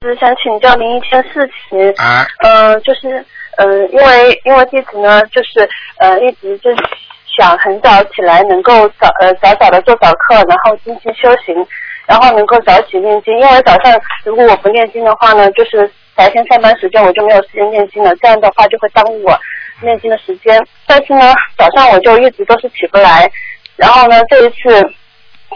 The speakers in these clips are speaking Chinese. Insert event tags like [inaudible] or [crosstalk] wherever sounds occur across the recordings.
是想请教您一件事情。啊。呃，就是呃，因为因为弟子呢，就是呃，一直就是想很早起来，能够早呃早早的做早课，然后精进修行，然后能够早起念经。因为早上如果我不念经的话呢，就是白天上班时间我就没有时间念经了，这样的话就会耽误我念经的时间。但是呢，早上我就一直都是起不来，然后呢，这一次。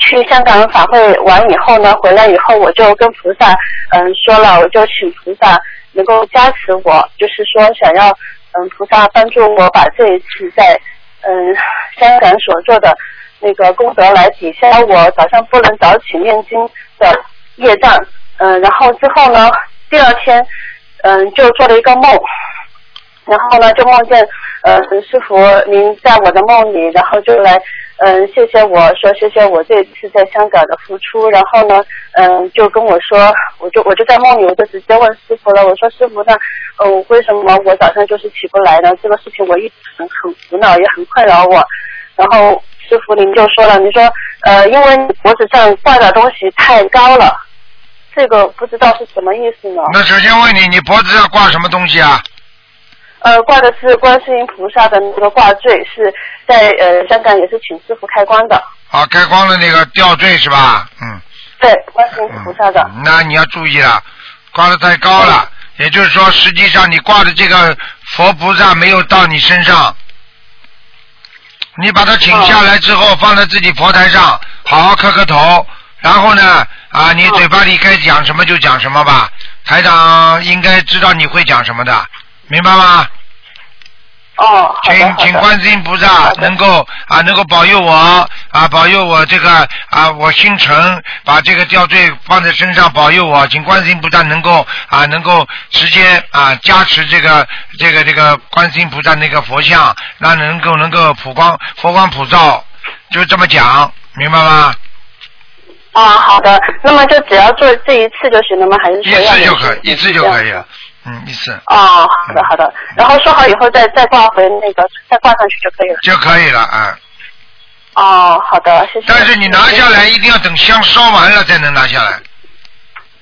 去香港法会完以后呢，回来以后我就跟菩萨嗯说了，我就请菩萨能够加持我，就是说想要嗯菩萨帮助我把这一次在嗯香港所做的那个功德来抵消我早上不能早起念经的业障。嗯，然后之后呢，第二天嗯就做了一个梦，然后呢就梦见呃师傅您在我的梦里，然后就来。嗯，谢谢我说谢谢我这次在香港的付出，然后呢，嗯，就跟我说，我就我就在梦里，我就直接问师傅了，我说师傅，那呃，为什么我早上就是起不来呢？这个事情我一直很很苦恼，也很困扰我。然后师傅您就说了，你说呃，因为脖子上挂的东西太高了，这个不知道是什么意思呢？那首先问你，你脖子上挂什么东西啊？呃，挂的是观世音菩萨的那个挂坠，是在呃香港也是请师傅开光的。啊，开光的那个吊坠是吧？嗯。对，观世音菩萨的。那你要注意了，挂的太高了，也就是说，实际上你挂的这个佛菩萨没有到你身上，你把它请下来之后，放在自己佛台上，好好磕磕头，然后呢，啊，你嘴巴里该讲什么就讲什么吧，台长应该知道你会讲什么的。明白吗？哦，请请观世音菩萨能够啊，能够保佑我啊，保佑我这个啊，我心诚把这个吊坠放在身上，保佑我，请观世音菩萨能够啊，能够直接啊加持这个这个这个观世音菩萨那个佛像，让能够能够普光佛光普照，就这么讲，明白吗？啊，好的，那么就只要做这一次就行了吗？还是一次就可以，一次就可以了。嗯，意思。哦，好的好的，然后说好以后再再挂回那个，再挂上去就可以了。就可以了啊。哦，好的，谢谢。但是你拿下来一定要等香烧完了才能拿下来。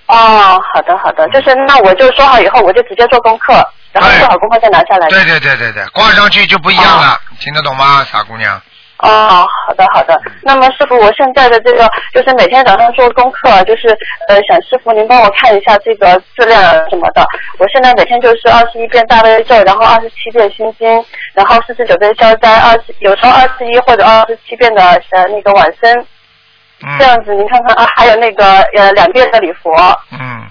哦，好的好的，就是那我就说好以后我就直接做功课，然后做好功课再拿下来。对对对对对，挂上去就不一样了，听得懂吗，傻姑娘？哦，好的好的。那么师傅，我现在的这个就是每天早上做功课，就是呃想师傅您帮我看一下这个质量什么的。我现在每天就是二十一遍大悲咒，然后二十七遍心经，然后四十九遍消灾，二十有时候二十一或者二十七遍的呃那个晚生。这样子您看看啊，还有那个呃两遍的礼佛。嗯。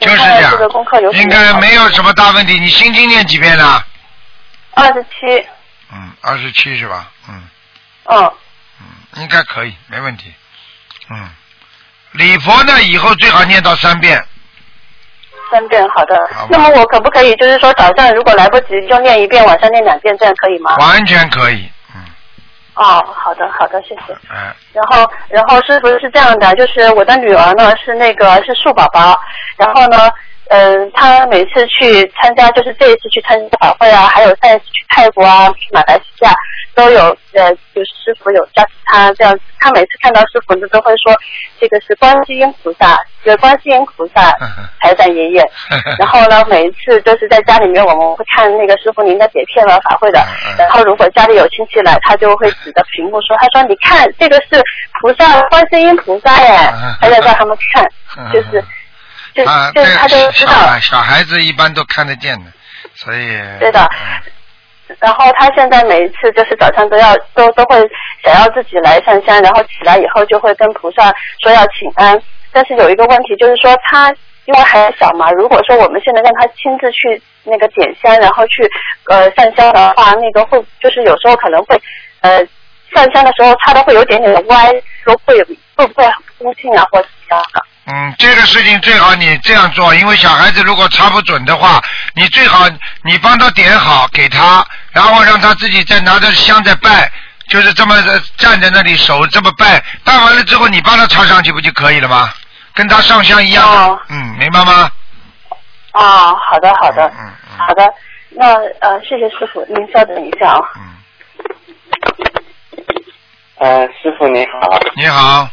就是这样。这个功课有应该没有什么大问题。你心经念几遍呢？二十七。嗯，二十七是吧？嗯，嗯，嗯，应该可以，没问题。嗯，礼佛呢，以后最好念到三遍。三遍，好的。那么我可不可以，就是说早上如果来不及就念一遍，晚上念两遍，这样可以吗？完全可以，嗯。哦，好的，好的，谢谢。嗯。然后，然后师傅是这样的，就是我的女儿呢是那个是树宝宝，然后呢。嗯，他每次去参加，就是这一次去参加法会啊，还有上一次去泰国啊、去马来西亚，都有呃，就是师傅有加持他这样。他每次看到师傅呢，都会说这个是观世音菩萨，[laughs] 是观世音菩萨财神爷爷。然后呢，每一次都是在家里面，我们会看那个师傅您的碟片啊法会的。然后如果家里有亲戚来，他就会指着屏幕说：“他说你看，这个是菩萨，观世音菩萨耶！”他在让他们看，就是。啊，这他都知道。小孩子一般都看得见的，所以。对的。然后他现在每一次就是早上都要都都会想要自己来上香，然后起来以后就会跟菩萨说要请安。但是有一个问题就是说他因为还小嘛，如果说我们现在让他亲自去那个点香，然后去呃上香的话，那个会就是有时候可能会呃上香的时候他都会有点点歪，说会会不会很不恭敬啊，或者怎么样的？嗯，这个事情最好你这样做，因为小孩子如果插不准的话，你最好你帮他点好给他，然后让他自己再拿着香再拜，就是这么站在那里手这么拜，拜完了之后你帮他插上去不就可以了吗？跟他上香一样。哦嗯，明白吗？啊，好的好的，嗯嗯，好的，那呃谢谢师傅，您稍等一下啊。嗯。呃，师傅你好。你好。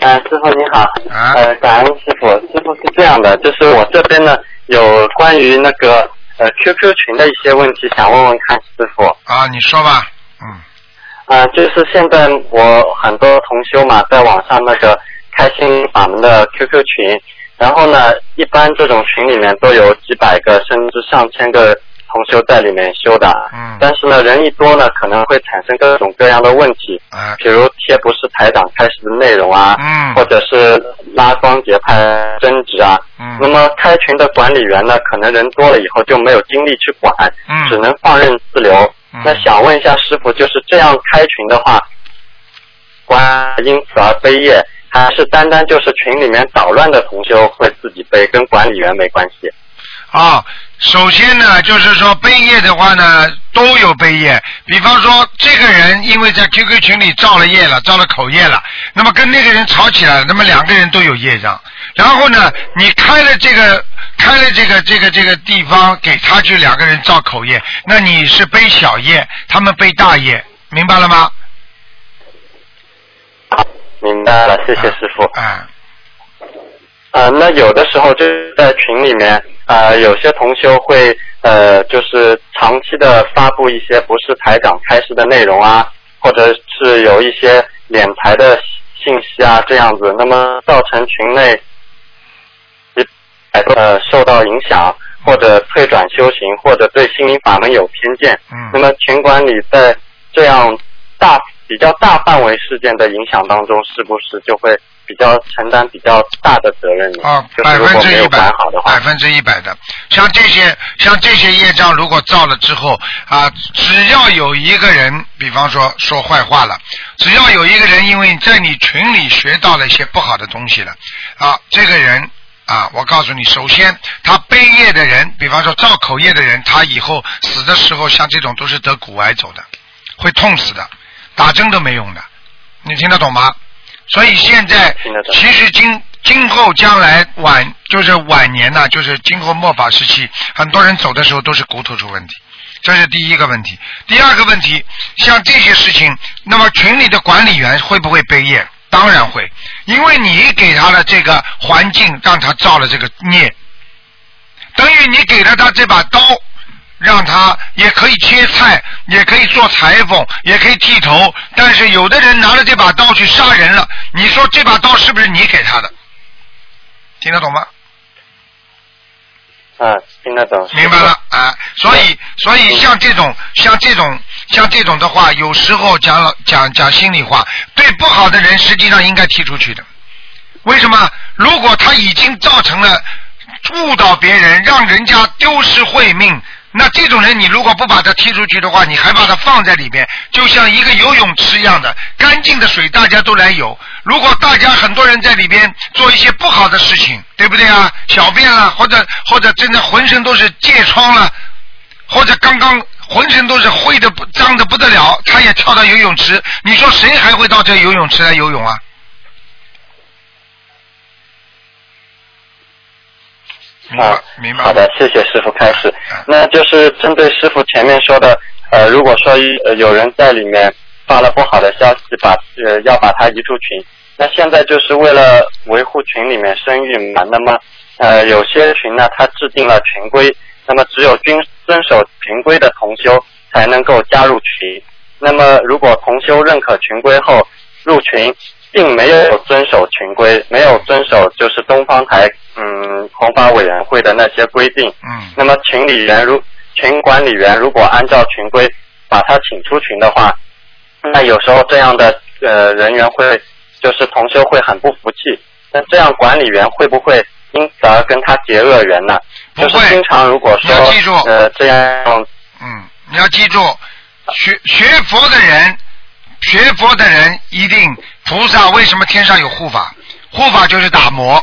呃，师傅你好，啊呃，感恩师傅。师傅是这样的，就是我这边呢有关于那个呃 QQ 群的一些问题，想问问看师傅。啊，你说吧，嗯，啊、就是现在我很多同修嘛，在网上那个开心法门的 QQ 群，然后呢，一般这种群里面都有几百个甚至上千个同修在里面修的。嗯但是呢，人一多呢，可能会产生各种各样的问题，啊，比如贴不是台长开始的内容啊，嗯或者是拉帮结派争执啊。嗯那么开群的管理员呢，可能人多了以后就没有精力去管，嗯只能放任自流。嗯那想问一下师傅，就是这样开群的话，关因此而悲业，还是单单就是群里面捣乱的同修会自己背，跟管理员没关系？啊，首先呢，就是说背业的话呢，都有背业。比方说，这个人因为在 QQ 群里造了业了，造了口业了，那么跟那个人吵起来了，那么两个人都有业障。然后呢，你开了这个开了这个这个这个地方给他去两个人造口业，那你是背小业，他们背大业，明白了吗？明白了，谢谢师傅。啊，呃，那有的时候就是在群里面，呃，有些同修会呃，就是长期的发布一些不是台长开示的内容啊，或者是有一些敛财的信息啊，这样子，那么造成群内呃受到影响，或者退转修行，或者对心灵法门有偏见。嗯那么群管理在这样大比较大范围事件的影响当中，是不是就会比较承担比较大的责任呢？啊，就百分之一百好的，话百，分之一百的。像这些像这些业障，如果造了之后啊，只要有一个人，比方说说坏话了，只要有一个人因为在你群里学到了一些不好的东西了，啊，这个人。啊，我告诉你，首先他背业的人，比方说造口业的人，他以后死的时候，像这种都是得骨癌走的，会痛死的，打针都没用的，你听得懂吗？所以现在其实今今后将来晚就是晚年呐、就是今后末法时期，很多人走的时候都是骨头出问题，这是第一个问题。第二个问题，像这些事情，那么群里的管理员会不会背业？当然会，因为你给他的这个环境，让他造了这个孽，等于你给了他这把刀，让他也可以切菜，也可以做裁缝，也可以剃头。但是有的人拿了这把刀去杀人了，你说这把刀是不是你给他的？听得懂吗？啊，听得懂。明白了啊，所以所以像这种像这种像这种的话，有时候讲了讲讲心里话，对不好的人实际上应该踢出去的。为什么？如果他已经造成了误导别人，让人家丢失慧命，那这种人你如果不把他踢出去的话，你还把他放在里边，就像一个游泳池一样的，干净的水大家都来游。如果大家很多人在里边做一些不好的事情，对不对啊？小便了，或者或者真的浑身都是疥疮了，或者刚刚浑身都是灰的脏的不得了，他也跳到游泳池，你说谁还会到这游泳池来游泳啊？明白啊，明白。好的，谢谢师傅开始嗯。那就是针对师傅前面说的，呃，如果说呃有人在里面发了不好的消息，把呃要把他移出群，那现在就是为了维护群里面声誉嘛，那么呃有些群呢，它制定了群规，那么只有遵遵守群规的同修才能够加入群。那么如果同修认可群规后入群，并没有遵守群规，没有遵守就是东方台嗯红法委员会的那些规定，嗯。那么群里员如群管理员如果按照群规把他请出群的话，那有时候这样的呃人员会就是同修会很不服气，那这样管理员会不会因此而跟他结恶缘呢？不会就是经常如果说你要记住呃这样。嗯，你要记住，学学佛的人，学佛的人一定菩萨为什么天上有护法？护法就是打磨，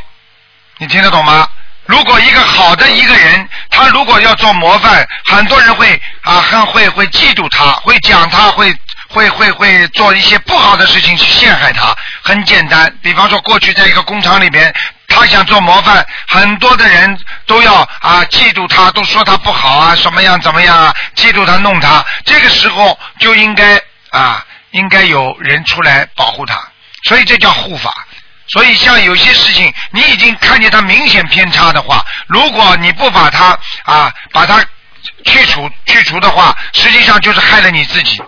你听得懂吗？如果一个好的一个人，他如果要做模范，很多人会啊，很会会嫉妒他，会讲他，会会会会做一些不好的事情去陷害他。很简单，比方说过去在一个工厂里边，他想做模范，很多的人都要啊嫉妒他，都说他不好啊，什么样怎么样啊，嫉妒他弄他。这个时候就应该啊，应该有人出来保护他，所以这叫护法。所以像有些事情，你已经看见它明显偏差的话，如果你不把它啊把它去除去除的话，实际上就是害了你自己。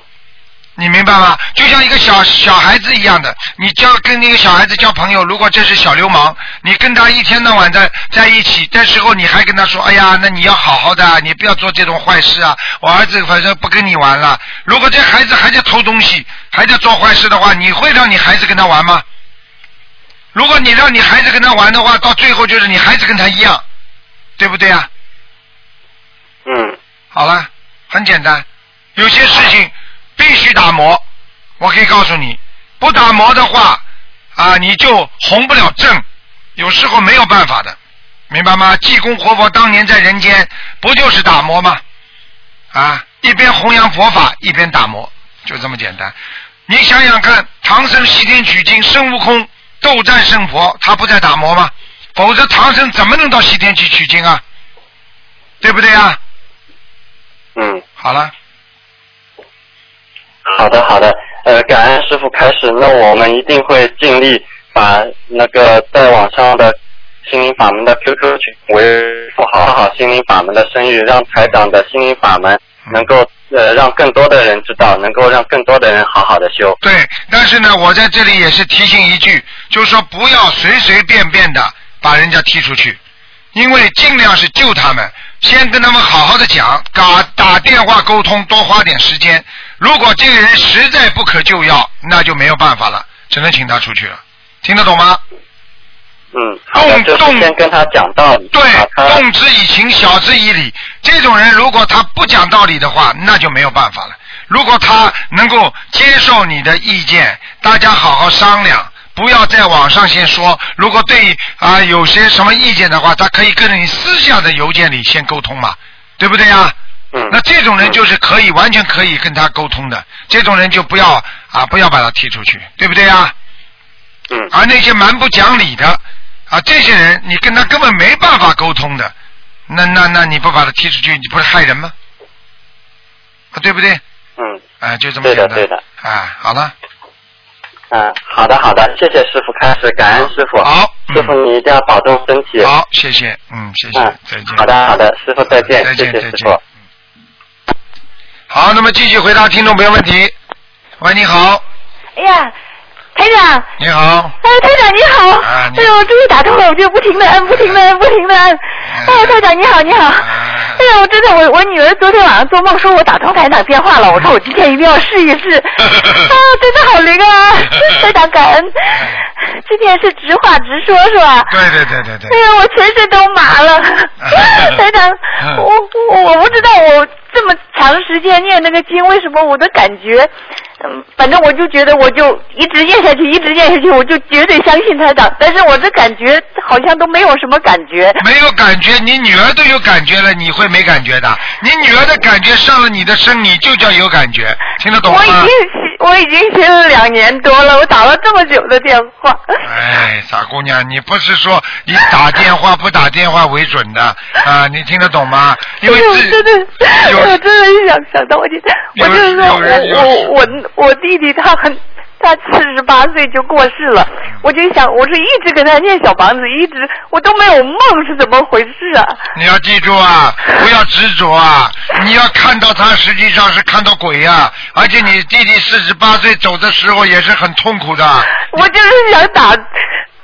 你明白吗？就像一个小小孩子一样的，你交跟那个小孩子交朋友，如果这是小流氓，你跟他一天到晚在在一起，这时候你还跟他说，哎呀，那你要好好的啊，你不要做这种坏事啊。我儿子反正不跟你玩了。如果这孩子还在偷东西，还在做坏事的话，你会让你孩子跟他玩吗？如果你让你孩子跟他玩的话，到最后就是你孩子跟他一样，对不对啊？嗯好了，很简单，有些事情必须打磨。我可以告诉你，不打磨的话，啊，你就红不了正，有时候没有办法的，明白吗？济公活佛当年在人间，不就是打磨吗？啊，一边弘扬佛法，一边打磨，就这么简单。你想想看，唐僧西天取经，孙悟空斗战胜佛，他不在打磨吗？否则唐僧怎么能到西天去取经啊？对不对啊？嗯，好了。好的好的，呃，感恩师傅开始，那我们一定会尽力把那个在网上的心灵法门的 QQ 群维护好好心灵法门的声誉，让台长的心灵法门能够呃让更多的人知道，能够让更多的人好好的修。对，但是呢，我在这里也是提醒一句，就是说不要随随便便的把人家踢出去，因为尽量是救他们，先跟他们好好的讲，打打电话沟通，多花点时间。如果这个人实在不可救药，那就没有办法了，只能请他出去了。听得懂吗？嗯，动动先跟他讲道理，对动之以情，晓之以理。这种人如果他不讲道理的话，那就没有办法了。如果他能够接受你的意见，大家好好商量，不要在网上先说。如果对啊、有些什么意见的话，他可以跟你私下的邮件里先沟通嘛，对不对呀？嗯，那这种人就是可以完全可以跟他沟通的，这种人就不要啊不要把他踢出去，对不对啊？嗯而那些蛮不讲理的啊，这些人你跟他根本没办法沟通的，那那那你不把他踢出去，你不是害人吗？啊，对不对？嗯啊，就这么对的简单。对的。啊，好了，嗯，好的好的，谢谢师傅开始，感恩师傅。好师傅你一定要保重身体。好，谢谢，嗯，谢谢，嗯再见。好的好的，师傅再见，再见再见谢谢师傅。好，那么继续回答听众朋友问题。喂，你好，哎呀，台长，你好，哎，台长你好，啊你哎呦，终于打通了，我就不停的按，不停的按，不停的按。哎，台长你好，你好。啊哎呀，我真的，我我女儿昨天晚上做梦说我打通台长电话了，我说我今天一定要试一试。[laughs] 啊，真的好灵啊！[laughs] 台长感恩。今天是直话直说是吧？对对对对对哎，呀，我全身都麻了。[laughs] 台长，我我我不知道我这么长时间念那个经，为什么我的感觉，嗯，反正我就觉得我就一直念下去，一直念下去，我就绝对相信台长。但是我的感觉好像都没有什么感觉。没有感觉，你女儿都有感觉了，你会没感觉的？你女儿的感觉上了你的身，你就叫有感觉，听得懂吗我已？经我已经听了两年多了，我打了这么久的电话。哎，傻姑娘，你不是说以打电话不打电话为准的 [laughs] 啊？你听得懂吗？因为哎呦，自真的，有我真的想想到我今天，我就是说我我我我弟弟他很。他四十八岁就过世了，我就想，我是一直给他念小房子，一直我都没有梦，是怎么回事啊？你要记住啊，不要执着啊！你要看到他实际上是看到鬼呀、而且你弟弟四十八岁走的时候也是很痛苦的。我就是想打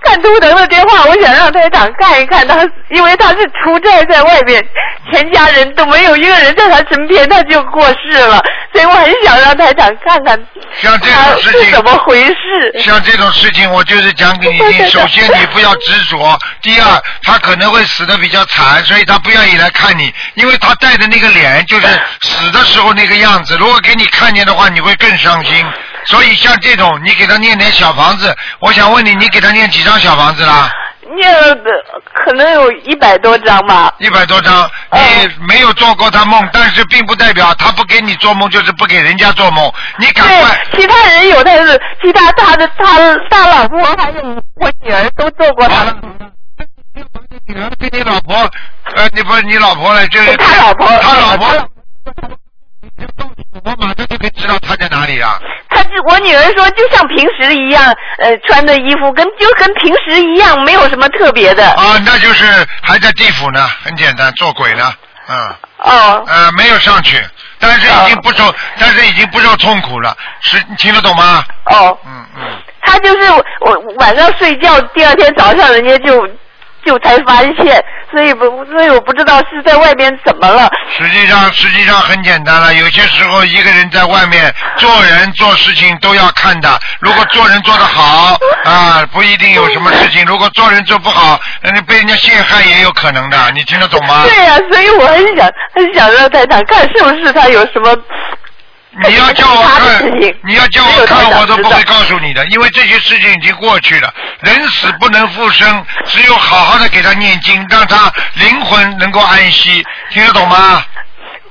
看图腾的电话，我想让台长看一看他，因为他是出差在外面，全家人都没有一个人在他身边，他就过世了，所以我很想让台长看看像这种事情是怎么回事。像这种事情，我就是讲给你听。[laughs] 首先，你不要执着；第二，他可能会死的比较惨，所以他不愿意来看你，因为他带的那个脸就是死的时候那个样子。如果给你看见的话，你会更伤心。所以像这种，你给他念点小房子，我想问你，你给他念几张小房子啦？念了的可能有一百多张吧。一百多张。你没有做过他梦，但是并不代表他不给你做梦，就是不给人家做梦。你赶快。其他人有，但是其他他的他他老婆还有我女儿都做过他好了。女儿跟你老婆，呃，你不是你老婆了，就是他老婆他老婆我马上就可以知道他在哪里了。他就我女儿说就像平时一样，呃，穿的衣服跟就跟平时一样，没有什么特别的。啊，那就是还在地府呢，很简单，做鬼呢，嗯。哦。呃，没有上去，但是已经不受，但是已经不受痛苦了，是，你听得懂吗？哦。嗯嗯。他就是我我晚上睡觉，第二天早上人家就就才发现，所以不所以我不知道是在外面怎么了。实际上，实际上很简单了。有些时候，一个人在外面做人做事情都要看的。如果做人做得好啊，不一定有什么事情；如果做人做不好，那被人家陷害也有可能的。你听得懂吗？对呀、所以我很想很想让台长看是不是他有什么。你要叫我 [laughs] 看，你要叫我看，我都不会告诉你的，因为这些事情已经过去了。人死不能复生，只有好好的给他念经，让他灵魂能够安息，听得懂吗？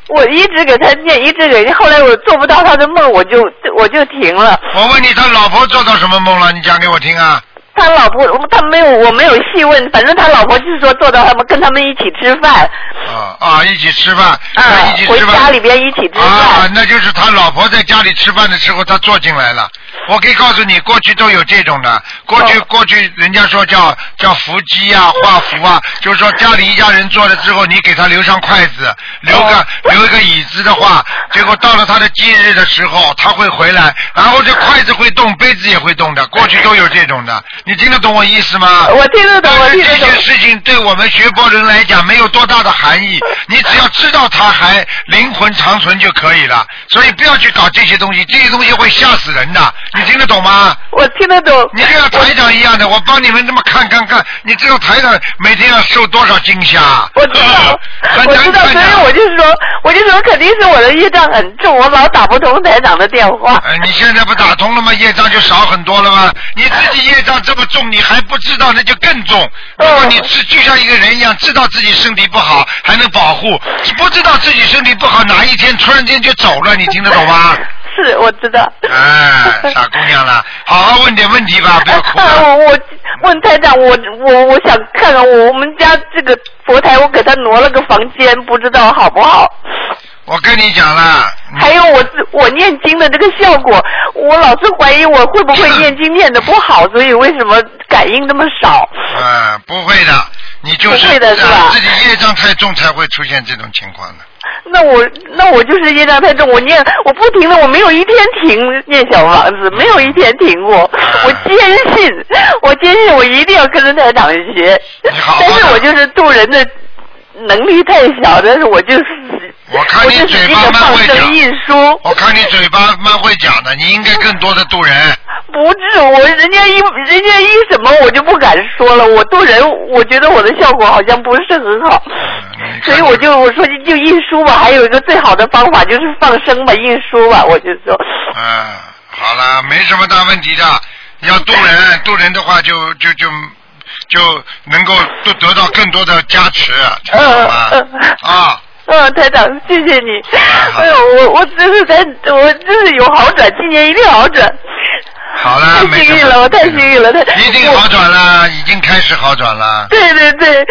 我一直给他念，一直给他，后来我做不到他的梦，我就我就停了。我问你，他老婆做到什么梦了？你讲给我听啊！他老婆，他没有，我没有细问，反正他老婆就是说坐到他们跟他们一起吃饭，啊啊，一起吃饭，啊一起，回吃饭。家里边一起吃饭啊。，那就是他老婆在家里吃饭的时候，他坐进来了。我可以告诉你，过去都有这种的。过去、哦过去，人家说叫叫伏击啊，画符啊，就是说家里一家人坐了之后，你给他留上筷子，留个、哦留一个椅子的话，结果到了他的忌日的时候，他会回来，然后这筷子会动，杯子也会动的。过去都有这种的，你听得懂我意思吗？我听得懂，我这听得懂些。事情对我们学佛人来讲没有多大的含义，[laughs] 你只要知道他还灵魂长存就可以了。所以不要去搞这些东西，这些东西会吓死人的。你听得懂吗？我听得懂。你就像台长一样的，我帮你们这么看看看，你知道台长每天要受多少惊吓？我知道，[laughs] 很我知道，所以我就说，我就说肯定是我的业障很重，我老打不通台长的电话。哎，你现在不打通了吗？业障就少很多了吗？你自己业障这么重，你还不知道，那就更重。如果你是就像一个人一样，知道自己身体不好，还能保护；不知道自己身体不好，哪一天突然间就走了，你听得懂吗？[laughs] 是，我知道。哎，傻姑娘了，好好问点问题吧，不要哭啊，了。[laughs] 我我问台长，我我我想看看我我们家这个佛台，我给他挪了个房间，不知道好不好？我跟你讲了，还有我自我念经的这个效果，我老是怀疑我会不会念经念的不好，所以为什么感应那么少？呃，不会的，你就是不会的是吧呃自己业障太重才会出现这种情况的。那我那我就是业障太重，我念我不停的，我没有一天停念小房子，没有一天停过。我坚信，我坚信我一定要跟着台长学好好但是我就是渡人的能力太小，但是我就是我看你嘴巴蛮会讲。我看你嘴巴蛮会讲的，你应该更多的渡人。不是我，人家一人家一什么我就不敢说了。我渡人，我觉得我的效果好像不是很好，嗯所以我就我说就就印书吧。还有一个最好的方法就是放生吧，印书吧。我就说，嗯，好了，没什么大问题的。要渡人，渡人的话就就就就能够得得到更多的加持，知道吗？嗯啊，嗯，台长，谢谢你。哎呦，我我真是在，我真是有好转，今年一定好转。好了，太幸运了，我太幸运了，太一定好转了，已经开始好转了。对对对，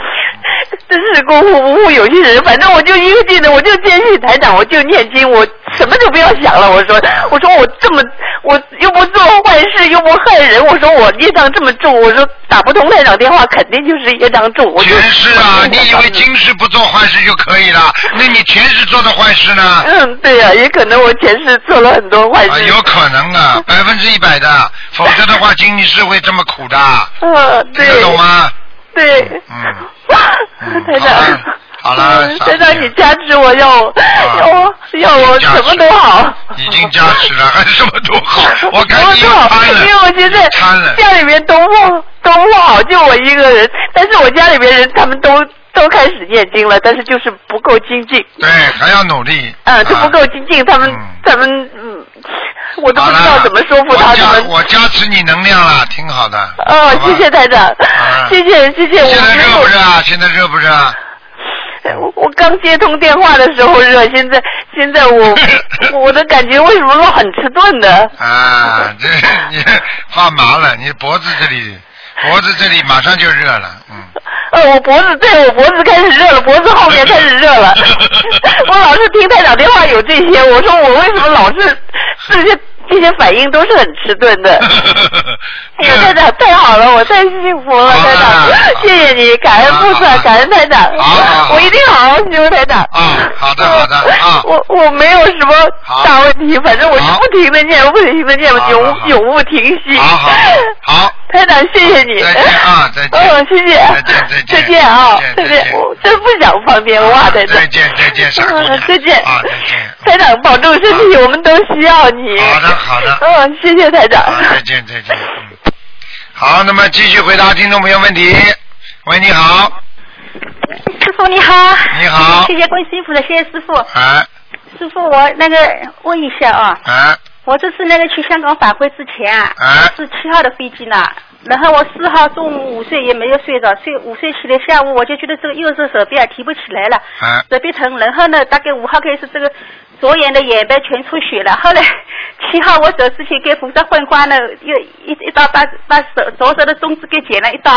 真是功夫不负有心人。反正我就一个劲的，我就坚信台长，我就念经，我什么都不要想了。我说，我说我这么，我又不做坏事，又不害人。我说我业障这么重，我说打不通台长电话，肯定就是业障重。我就前世啊，你以为今世不做坏事就可以了？那你前世做的坏事呢？嗯，对呀、也可能我前世做了很多坏啊，事。有可能啊，[laughs] 百分之一百的，否则的话，今世会这么苦的，嗯，[laughs] 对。听得懂吗？对。嗯嗯 [laughs] 台长。好了台长，你加持我，要我，要我，要我什么都好。已经加持了，[laughs] 还 [laughs] 什么都好。我看你什么都好，贪了，因为我现在。家里面都不都不好，就我一个人。但是我家里面人他们都都开始念经了，但是就是不够精进。对，还要努力。嗯，就不够精进，他们嗯他们嗯，[laughs] 我都不知道怎么说服他我加们。我加持你能量了，挺好的。哦谢谢台长啊，[laughs] 谢谢谢谢，我现在热不热啊？现在热不热啊？我我刚接通电话的时候热，现在现在我 [laughs] 我的感觉为什么说很迟钝的？啊，这你发麻了，你脖子这里，脖子这里马上就热了，嗯。[laughs] 呃，我脖子对我脖子开始热了，脖子后面开始热了。[laughs] [laughs] 我老是听台长电话有这些，我说我为什么老是这些这些反应都是很迟钝的。哎呀，台长太好了，我太幸福了，好台长，谢谢你，感恩菩萨，感恩台长我一定好好修台长。啊好的好的啊我我没有什么大问题，反正我就不停的念，不停的念，永永不停息。好好好，台长，谢谢你。再见啊再见嗯，谢谢。再见再见再见啊再见。我真不想方便哇，台长。再见再见傻姑娘嗯，再见。啊再见台长保重身体，我们都需要你。好的好的嗯，谢谢台长。好，再见再见。嗯，好，那么继续回答听众朋友问题。喂，你好，师傅你好，你好谢谢关师傅的，谢谢师傅。哎师傅，我那个问一下啊，哎我这次那个去香港法会之前啊，哎是七号的飞机呢，然后我四号中午午睡也没有睡着，睡午睡起来下午我就觉得这个右手手臂啊提不起来了，哎手臂疼，然后呢大概五号开始这个左眼的眼白全出血了，后来 [laughs] 七号我走之前给菩萨换花呢，又一一刀把把手左手的中指给剪了一刀。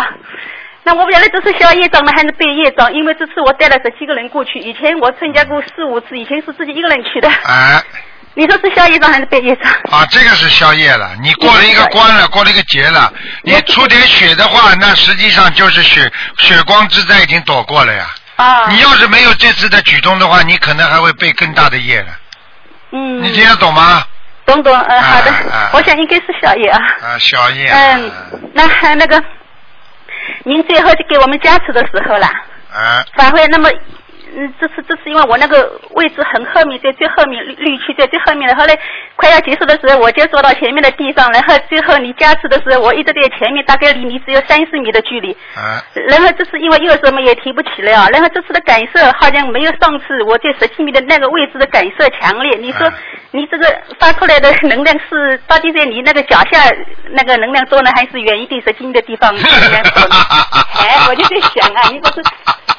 那我不晓得这是消业障呢还是背业障，因为这次我带了十七个人过去，以前我参加过四五次，以前是自己一个人去的。哎，你说是宵夜障还是背夜障？啊，这个是宵夜了，你过了一个关了，过了一个节了，你出点血的话，那实际上就是血血光之灾已经躲过了呀。啊，你要是没有这次的举动的话，你可能还会背更大的业了。嗯，你听得懂吗？懂懂，嗯，好的啊啊，我想应该是小业啊。啊，宵夜。嗯，那还那个，您最后就给我们加持的时候了，啊法会那么。嗯，这次这次因为我那个位置很后面，在最后面绿绿区在最后面的，后来快要结束的时候，我就坐到前面的地方，然后最后你加持的时候，我一直在前面，大概离你只有三十米的距离。啊然后这次因为右手嘛也提不起来啊，然后这次的感受好像没有上次我在十七米的那个位置的感受强烈。你说嗯你这个发出来的能量是到底在你那个脚下那个能量多呢，还是远一点十七米的地方 [laughs] 能量多呢？哎，我就在想啊，你这是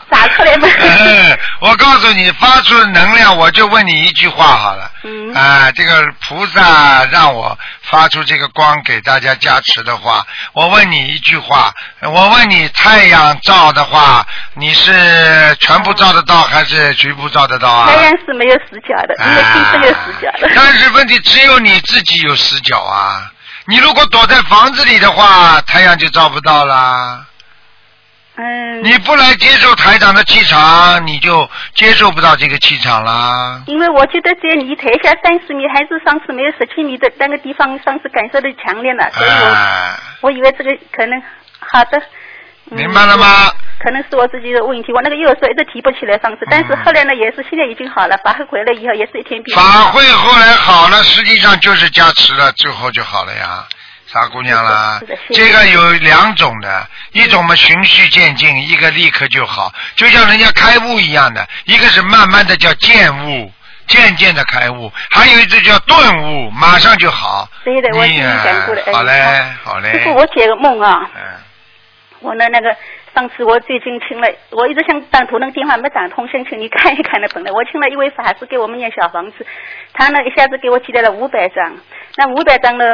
打出来吗？嗯 [laughs] 我告诉你，发出能量，我就问你一句话好了。嗯啊，这个菩萨让我发出这个光给大家加持的话，我问你一句话，我问你，太阳照的话，你是全部照得到还是局部照得到啊？太阳是没有死角的，因为金是有死角的。啊但是问题只有你自己有死角啊！你如果躲在房子里的话，太阳就照不到啦。嗯。你不来接受台长的气场，你就接受不到这个气场啦。因为我觉得在离台下三十米，还是上次没有十七米的那个地方，上次感受的强烈了，所以我、啊，我以为这个可能好的。嗯明白了吗？可能是我自己的问题，我那个右手一直提不起来，上次，但是后来呢，也是现在已经好了，法会回来以后也是一天比法会后来好了，实际上就是加持了，最后就好了呀。傻姑娘啦。是的是，的谢谢。这个有两种的，一种嘛循序渐进，一个立刻就好，就像人家开悟一样的，一个是慢慢的叫渐悟，渐渐的开悟，还有一只叫顿悟，马上就好。对的，我好嘞，好。嘞。师傅，我解个梦啊，嗯。我呢那个上次我最近请了，我一直想打图腾电话没打通，想请你看一看那。本来。我请了一位法师给我们念小房子，他呢一下子给我寄来了五百张，那五百张呢，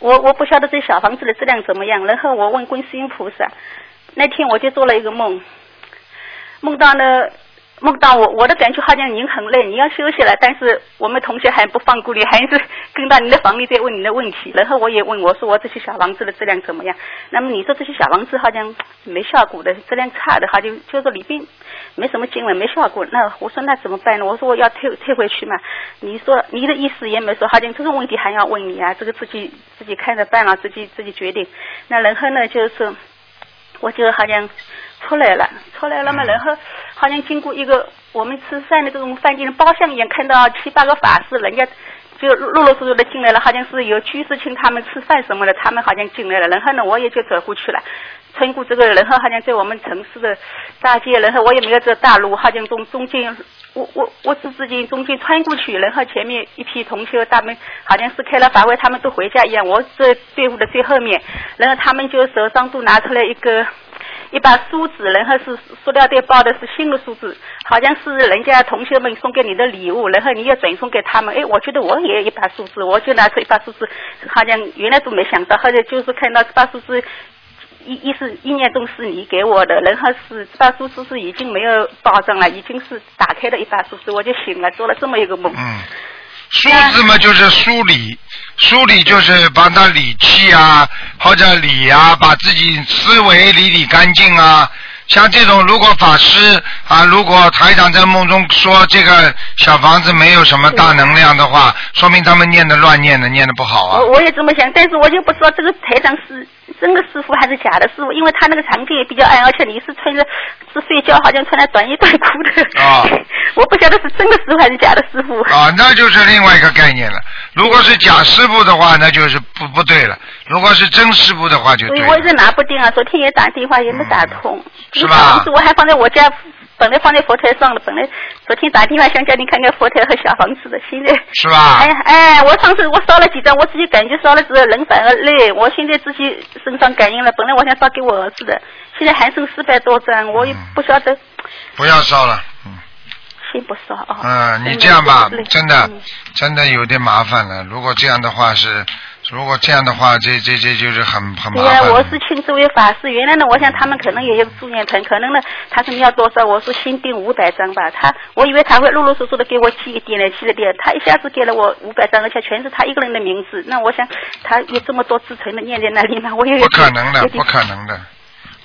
我我不晓得这小房子的质量怎么样，然后我问观世音菩萨，那天我就做了一个梦，梦到呢。梦到我，我的感觉好像您很累，你要休息了，但是我们同学还不放过你，还是 [laughs] 跟到您的房里在问你的问题。然后我也问我说我这些小房子的质量怎么样？那么你说这些小房子好像没效果的，质量差的，好像就是里边没什么经文，没效果。那我说那怎么办呢？我说我要退退回去嘛。你说你的意思也没说，好像这个问题还要问你啊，这个自己自己看着办了，自己自己决定。那然后呢，就是我就好像出来了，出来了嘛，然后好像经过一个我们吃饭的这种饭店的包厢一样，看到七八个法师，人家就陆陆续续的进来了，好像是有居士请他们吃饭什么的，他们好像进来了，然后呢，我也就走过去了。穿过这个，然后好像在我们城市的大街，然后我也没有走大路，好像中中间，我我我是自己中间穿过去，然后前面一批同学，他们好像是开了法会，他们都回家一样，我在队伍的最后面，然后他们就手上都拿出来一个。一把梳子，然后是塑料袋包的是新的梳子，好像是人家同学们送给你的礼物，然后你要转送给他们。哎，我觉得我也有一把梳子，我就拿出一把梳子，好像原来都没想到，后来就是看到这把梳子。一一是意念中是你给我的，然后是这把梳子是已经没有包装了，已经是打开的一把梳子，我就醒了，做了这么一个梦。嗯，[laughs] 梳子嘛就是梳理，梳理就是把它理气啊，或者理啊，把自己思维理理干净啊。像这种，如果法师啊，如果台长在梦中说这个小房子没有什么大能量的话，说明他们念的乱念的，念的不好啊。我我也这么想，但是我就不知道这个台长是真的师傅还是假的师傅，因为他那个场景也比较暗，而且你是穿着是睡觉，好像穿着短衣短裤的。啊 [laughs] 我不晓得是真的师傅还是假的师傅。啊，那就是另外一个概念了。如果是假师傅的话，那就是不不对了；如果是真师傅的话，就对我一直拿不定啊，昨天也打电话也没打通。是吧房子我还放在我家，本来放在佛台上的，本来昨天打电话想叫你看看佛台和小房子的，现在。是吧哎？哎，我上次我烧了几张，我自己感觉烧了之后人反而累，我现在自己身上感应了，本来我想烧给我儿子的，现在还剩四百多张，我也不晓得，不要烧了，嗯。先不烧啊。嗯，你这样吧，真的嗯真的有点麻烦了。如果这样的话是，如果这样的话，这这这就是很很麻对呀、我是请这位法师。原来呢，我想他们可能也有助念团，可能呢，他说你要多少，我说先订五百张吧。他，我以为他会陆陆续续的给我寄一点来，寄了点，他一下子给了我五百张，而且全是他一个人的名字。那我想，他有这么多自存的念在那里吗？我也有不可能的不可能的，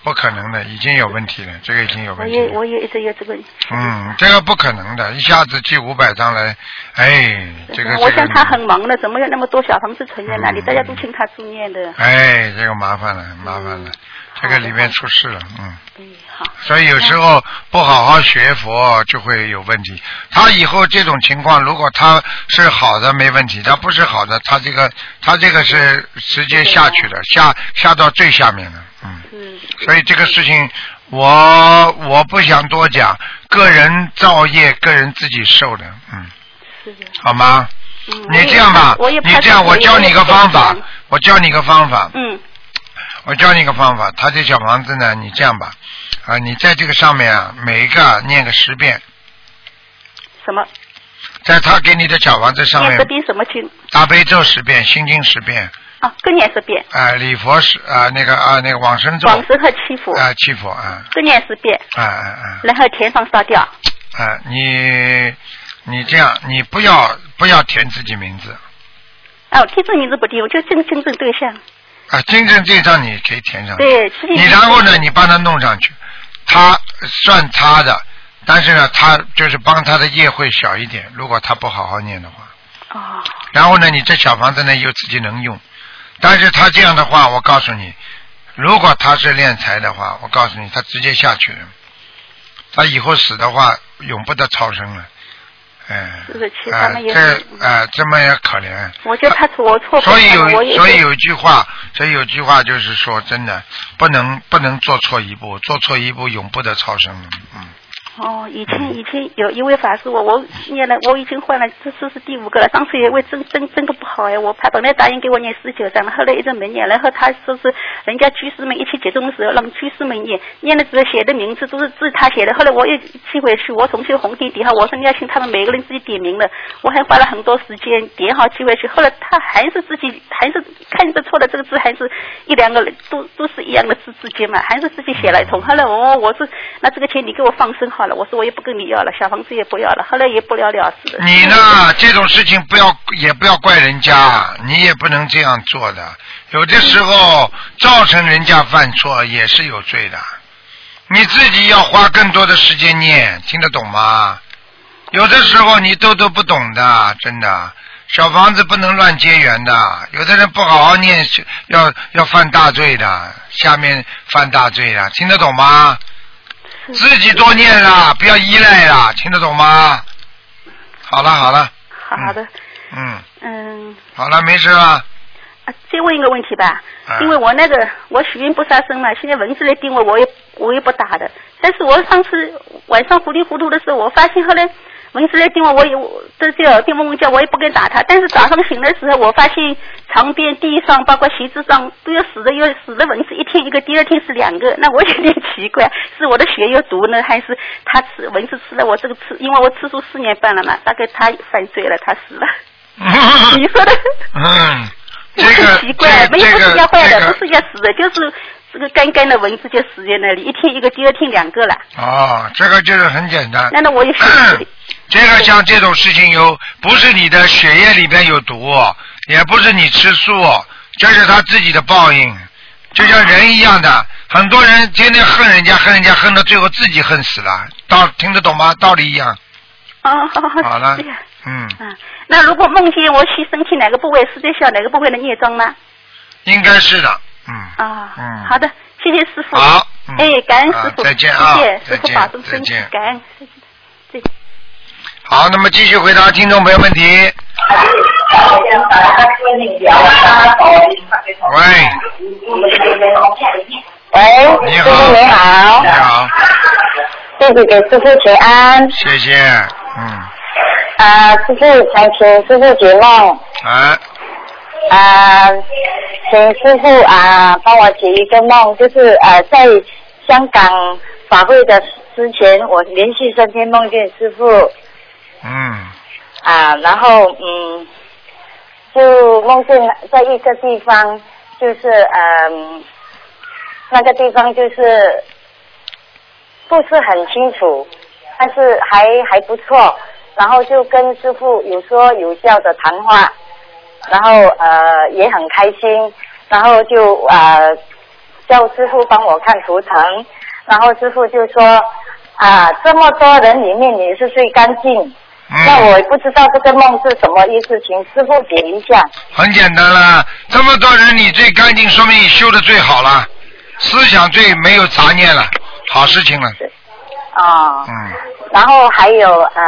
不可能的，已经有问题了，这个已经有我问题了。也我也一直有这个。嗯，这个不可能的，一下子寄五百张来，哎，这个这个我想他很忙的，怎么有那么多小房子存在那里？嗯大家都请他助念的。哎，这个麻烦了，麻烦了，这个里面出事了，嗯。对，好。所以有时候不好好学佛就会有问题。他以后这种情况，如果他是好的没问题，他不是好的，他这个他这个是直接下去的，下下到最下面了，嗯。所以这个事情我我不想多讲，个人造业，个人自己受的，嗯，是的。好吗？嗯你这样吧你这样，我教你一个方法，我教你一个方法，嗯我教你一个方法，他这小房子呢，你这样吧，啊，你在这个上面啊，每一个啊念个十遍，什么？在他给你的小房子上面念这，边什么经？大悲咒十遍，心经十遍，啊，各念十遍。啊，礼佛是啊，那个啊，那个往生咒，往生和七佛，啊，七佛啊，各念十遍，啊啊啊。然后填上烧掉。啊，你你这样，你不要不要填自己名字。哦，替这名字不定，我就真真正对象。啊，真正这张你可以填上去，对，你然后呢，你帮他弄上去，他算他的，但是呢，他就是帮他的业会小一点，如果他不好好念的话。哦，然后呢，你这小房子呢又自己能用，但是他这样的话，我告诉你，如果他是敛财的话，我告诉你，他直接下去了，他以后死的话，永不得超生了，哎，这个，其实他哎们也这是。哎这么也可怜。我觉得他错，我错所以有所以有一句话，所以有句话就是说，真的不能不能做错一步，做错一步永不得超生了，嗯。哦，以前以前有一位法师，我我念了，我已经换了，这这是第五个了。上次也为真真真的不好哎，我怕本来答应给我念十九章了，后来一直没念，然后他说是人家居士们一起结宗的时候让居士们念，念了之后写的名字都是字他写的，后来我又寄回去，我重新红点点好，我说你要请他们每个人自己点名的，我还花了很多时间点好寄回去，后来他还是自己还是看着错的这个字还是一两个人都都是一样的字字迹嘛，还是自己写了一通。后来我我是那这个钱你给我放生好我说我也不跟你要了，小房子也不要了，后来也不了了之。你呢？这种事情不要也不要怪人家，你也不能这样做的。有的时候造成人家犯错也是有罪的，你自己要花更多的时间念，听得懂吗？有的时候你都都不懂的，真的。小房子不能乱结缘的，有的人不好好念，要要犯大罪的，下面犯大罪的，听得懂吗？自己多念啦，不要依赖啦，听得懂吗？好了好了，好的，嗯，嗯。好了，没事了。啊，再问一个问题吧，啊因为我那个我许愿不杀生嘛，现在蚊子来叮我，我也我也不打的。但是我上次晚上糊里糊涂的时候，我发现后来蚊子来叮我，我也我这就耳边嗡嗡叫，我也不敢打它。但是早上醒的时候，我发现床边、地上，包括鞋子上都有死的，有死的蚊子，一天一个，第二天是两个。那我有点奇怪，是我的血有毒呢，还是它吃蚊子吃了我这个吃？因为我吃素四年半了嘛，大概它犯罪了，它死了。你说的。嗯，我这个很奇怪，这个没有不是要坏的，这个不是要死的，就是这个干干的蚊子就死在那里，一天一个，第二天两个了。哦，这个就是很简单。那那我也血里，这个像这种事情有，不是你的血液里边有毒，也不是你吃素，这是他自己的报应，就像人一样的，很多人天天恨人家，恨人家，恨到最后自己恨死了，道听得懂吗？道理一样。哦，好了。这样嗯，嗯，那如果梦见我去身体哪个部位是在消哪个部位的孽障呢？应该是的，嗯。啊，嗯。好的，谢谢师傅。好。嗯。哎，感恩师啊傅，再见啊。谢谢师傅再见保重身体，感恩，再见再见。好，那么继续回答听众朋友问题。喂，喂，你好。师傅你好，你好，弟子给师傅请安。谢谢，嗯，啊、师傅想请师傅解梦，啊，啊、请师傅啊、帮我解一个梦，就是呃在香港法会的之前，我连续三天梦见师傅嗯，啊、然后嗯，就梦见在一个地方，就是嗯、那个地方就是不是很清楚，但是还还不错。然后就跟师傅有说有笑的谈话，然后呃也很开心，然后就呃叫师傅帮我看图腾，然后师傅就说啊这么多人里面你是最干净。那嗯，我不知道这个梦是什么意思，请师傅解一下。很简单啦，这么多人你最干净，说明你修的最好了，思想最没有杂念了，好事情了，啊、嗯，然后还有呃，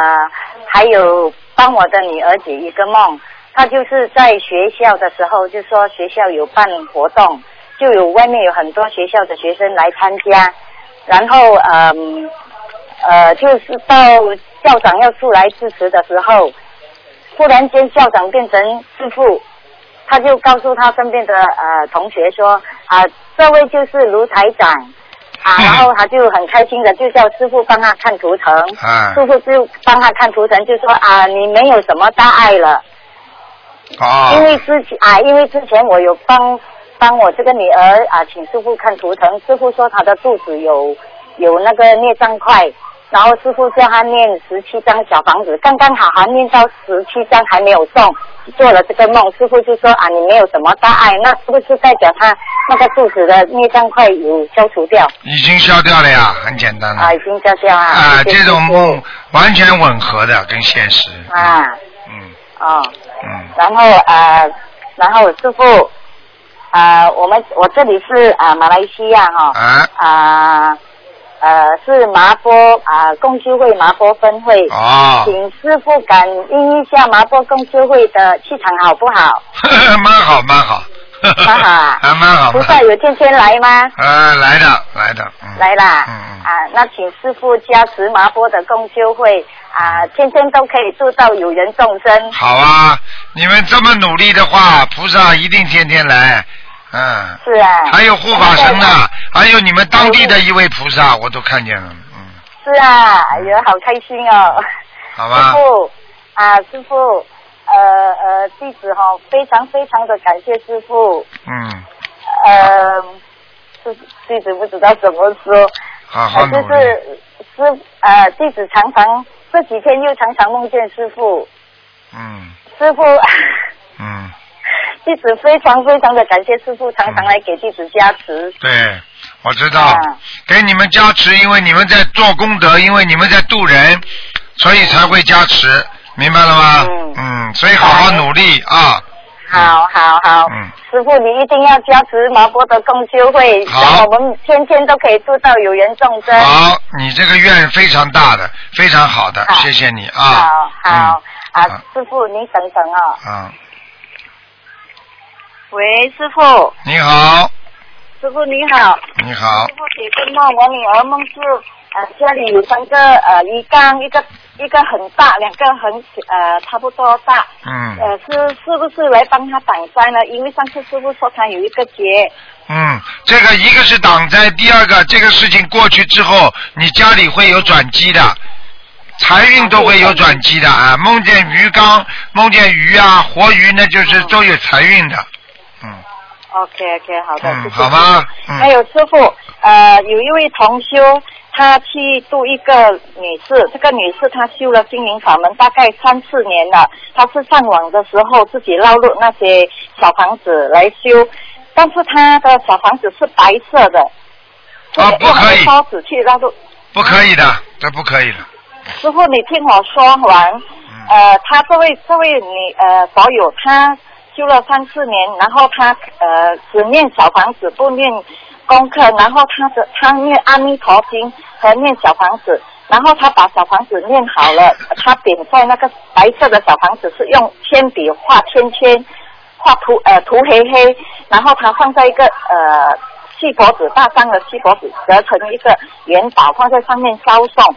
还有帮我的女儿解一个梦，她就是在学校的时候就说学校有办活动，就有外面有很多学校的学生来参加，然后嗯呃就是到校长要出来支持的时候，突然间校长变成师傅，他就告诉他身边的呃同学说啊、这位就是卢台长。啊，[laughs] 然后他就很开心的就叫师傅帮他看图腾，啊，师傅就帮他看图腾，就说啊，你没有什么大碍了，因哦，为之前啊，因为之前我有帮帮我这个女儿啊，请师傅看图腾，师傅说她的肚子有有那个孽障块，然后师傅叫他念十七张小房子，刚刚好还念到十七张还没有中，做了这个梦，师傅就说啊，你没有什么大碍，那是不是代表他那个肚子的孽障块有消除掉？已经消掉了呀，很简单了，啊？已经消掉啊？啊，这种梦完全吻合的，跟现实，啊，嗯。哦。嗯，然后呃，然后师傅，啊，我们我这里是啊、马来西亚哈，啊，啊呃是麻坡啊共修会麻坡分会，哦，请师傅感应一下麻坡共修会的气场好不好？[laughs] 蛮好蛮好，蛮好啊。[laughs] 还蛮好，菩萨有天天来吗？啊，来的来的，嗯，来啦，嗯嗯。啊，那请师傅加持麻坡的共修会啊，天天都可以做到有人众生。好啊，你们这么努力的话，菩萨一定天天来，嗯，是。啊。还有护法神呢，还有你们当地的一位菩萨，我都看见了，嗯，是啊，哎呀，好开心哦。好吧，师傅啊，师傅，呃呃，弟子哈、非常非常的感谢师傅，嗯，呃，是弟子不知道怎么说，好好呃、就，是师呃，弟子常常这几天又常常梦见师傅，嗯。师傅，嗯，弟子非常非常的感谢师傅，常常来给弟子加持。对，我知道，啊给你们加持，因为你们在做功德，因为你们在度人，所以才会加持，明白了吗？嗯嗯，所以好好努力啊，好好好，嗯师傅你一定要加持麻波的共修会，让我们天天都可以度到有缘众生。好，你这个愿非常大的，非常好的，好谢谢你啊。好好、啊，师傅您等等哦。嗯，喂，师傅，你好，师傅你好，你好师，傅解个梦，我女儿梦是呃家里有三个呃鱼缸，一个一个很大，两个很小呃差不多大，嗯呃是是不是来帮她挡灾呢？因为上次师傅说她有一个劫，嗯，这个一个是挡灾，第二个这个事情过去之后，你家里会有转机的。财运都会有转机的啊！梦见鱼缸，梦见鱼啊，活鱼那就是都有财运的。嗯 OK OK，好的，嗯谢谢好吗嗯还有师傅，呃，有一位同修，他去度一个女士，这个女士她修了心灵法门大概三四年了，她是上网的时候自己捞入那些小房子来修，但是她的小房子是白色的，啊不可以用烧纸去捞入。不可以的，这不可以的。师傅，你听我说完。呃，他这位这位女呃保友，他修了三四年，然后他呃只念小房子，不念功课，然后他的他念阿弥陀经和念小房子，然后他把小房子念好了，他点在那个白色的小房子是用铅笔画圈圈，画涂呃涂黑黑，然后他放在一个呃锡箔纸大张的锡箔纸折成一个元宝放在上面烧送，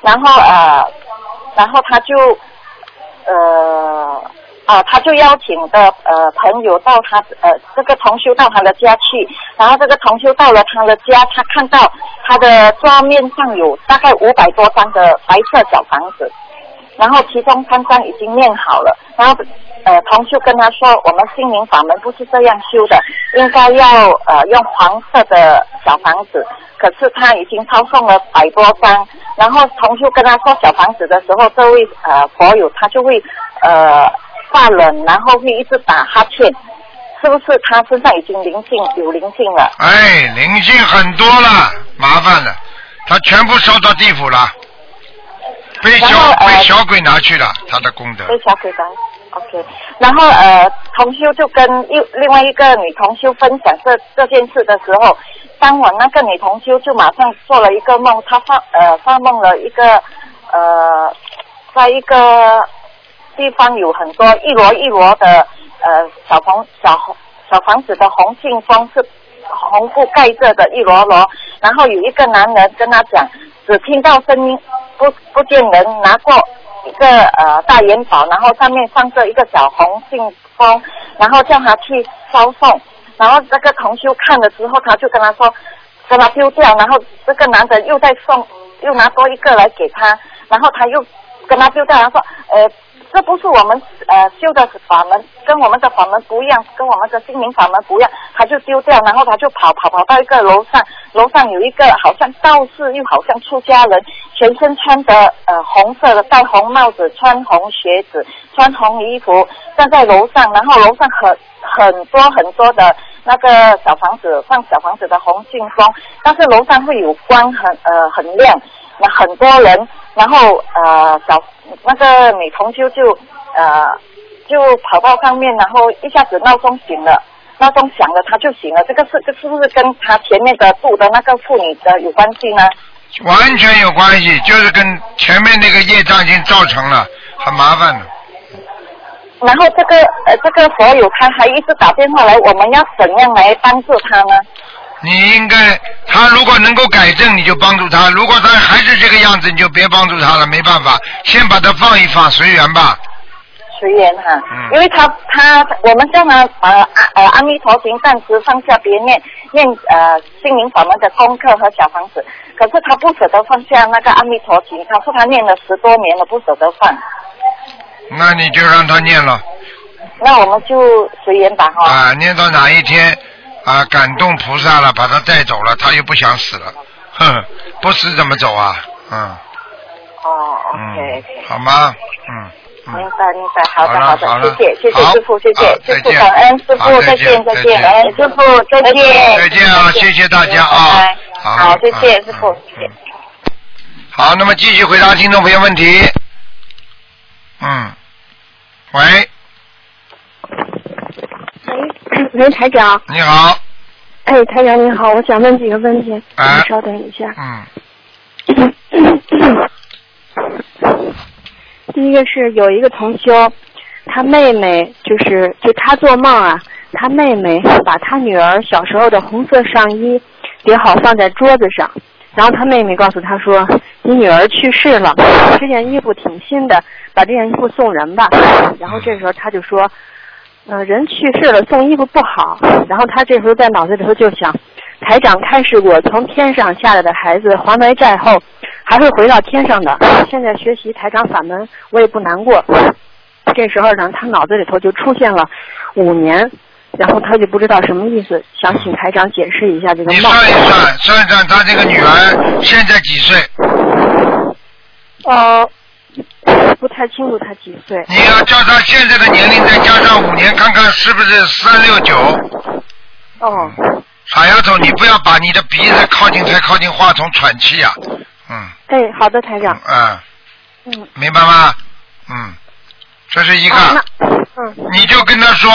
然后呃。然后他就呃啊，他就邀请的呃朋友到他呃这个同修到他的家去，然后这个同修到了他的家，他看到他的桌面上有大概五百多张的白色小房子，然后其中三张已经念好了，然后呃同修跟他说，我们心灵法门不是这样修的，应该要呃用黄色的小房子，可是他已经抄送了百多张。然后同修跟他说小房子的时候，这位呃佛友他就会呃发冷，然后会一直打哈欠，是不是他身上已经灵性有灵性了？哎，灵性很多了，麻烦了，他全部烧到地府了，被小呃被小鬼拿去了，他的功德。被小鬼拿。OK，然后呃，同修就跟一另外一个女同修分享这这件事的时候，当晚那个女同修就马上做了一个梦，她发呃发梦了一个呃，在一个地方有很多一摞一摞的呃小房小红小房子的红信封是红布盖着的一摞摞，然后有一个男人跟他讲，只听到声音，不不见人拿过一个呃大元宝，然后上面放着一个小红信封，然后叫他去烧送，然后这个同修看了之后，他就跟他说，跟他丢掉，然后这个男的又再送，又拿多一个来给他，然后他又跟他丢掉，他说，呃，这不是我们呃修的法门，跟我们的法门不一样，跟我们的心灵法门不一样，他就丢掉，然后他就跑跑跑到一个楼上，楼上有一个好像道士又好像出家人，全身穿着呃红色的，戴红帽子，穿红鞋子，穿红衣服，站在楼上，然后楼上很很多很多的那个小房子，放小房子的红信封，但是楼上会有光很呃很亮，那很多人，然后呃小那个女同修就呃就跑到上面，然后一下子闹钟醒了。闹钟响了，她就醒了。这个是这是不是跟她前面的住的那个妇女的有关系呢？完全有关系，就是跟前面那个业障已经造成了，很麻烦的。然后这个呃这个佛友他还一直打电话来，我们要怎样来帮助他呢？你应该，他如果能够改正，你就帮助他；如果他还是这个样子，你就别帮助他了，没办法，先把他放一放，随缘吧。随缘哈，嗯因为他他我们叫他把呃阿弥陀经暂时放下，别念念呃心灵法门的功课和小房子，可是他不舍得放下那个阿弥陀经，他说他念了十多年了，不舍得放，那你就让他念了那我们就随缘吧哈。啊，念到哪一天啊感动菩萨了，把他带走了，他又不想死了，哼，不死怎么走啊？嗯。哦嗯，OK，好吗？嗯明嗯。白明白，好的好的，谢谢谢谢师傅，谢谢师傅，再见。感恩师傅，再再见再见。感恩师傅，再见。再见啊，谢谢大家啊。好，好，谢谢嗯师傅，嗯谢谢。好，那么继续回答听众朋友问题。嗯，喂，喂，台长，你好，哎，台长你好，我想问几个问题，哎您稍等一下。嗯第一个是有一个同修，他妹妹就是就他做梦啊，他妹妹把他女儿小时候的红色上衣叠好放在桌子上，然后他妹妹告诉他说：“你女儿去世了，这件衣服挺新的，把这件衣服送人吧。”然后这时候他就说：“呃，人去世了送衣服不好。”然后他这时候在脑子里头就想，台长开示过，从天上下来的孩子还完债后，还会回到天上的。现在学习台长法门，我也不难过。这时候呢，他脑子里头就出现了五年，然后他就不知道什么意思，想请台长解释一下这个梦。你算一算，算一算他这个女儿现在几岁？呃，不太清楚他几岁。你要叫他现在的年龄再加上五年，看看是不是三六九。哦。傻丫头，你不要把你的鼻子靠近太靠近话筒喘气呀、嗯哎，好的，台长。嗯，嗯。明白吗？嗯，这是一个。啊嗯。你就跟他说，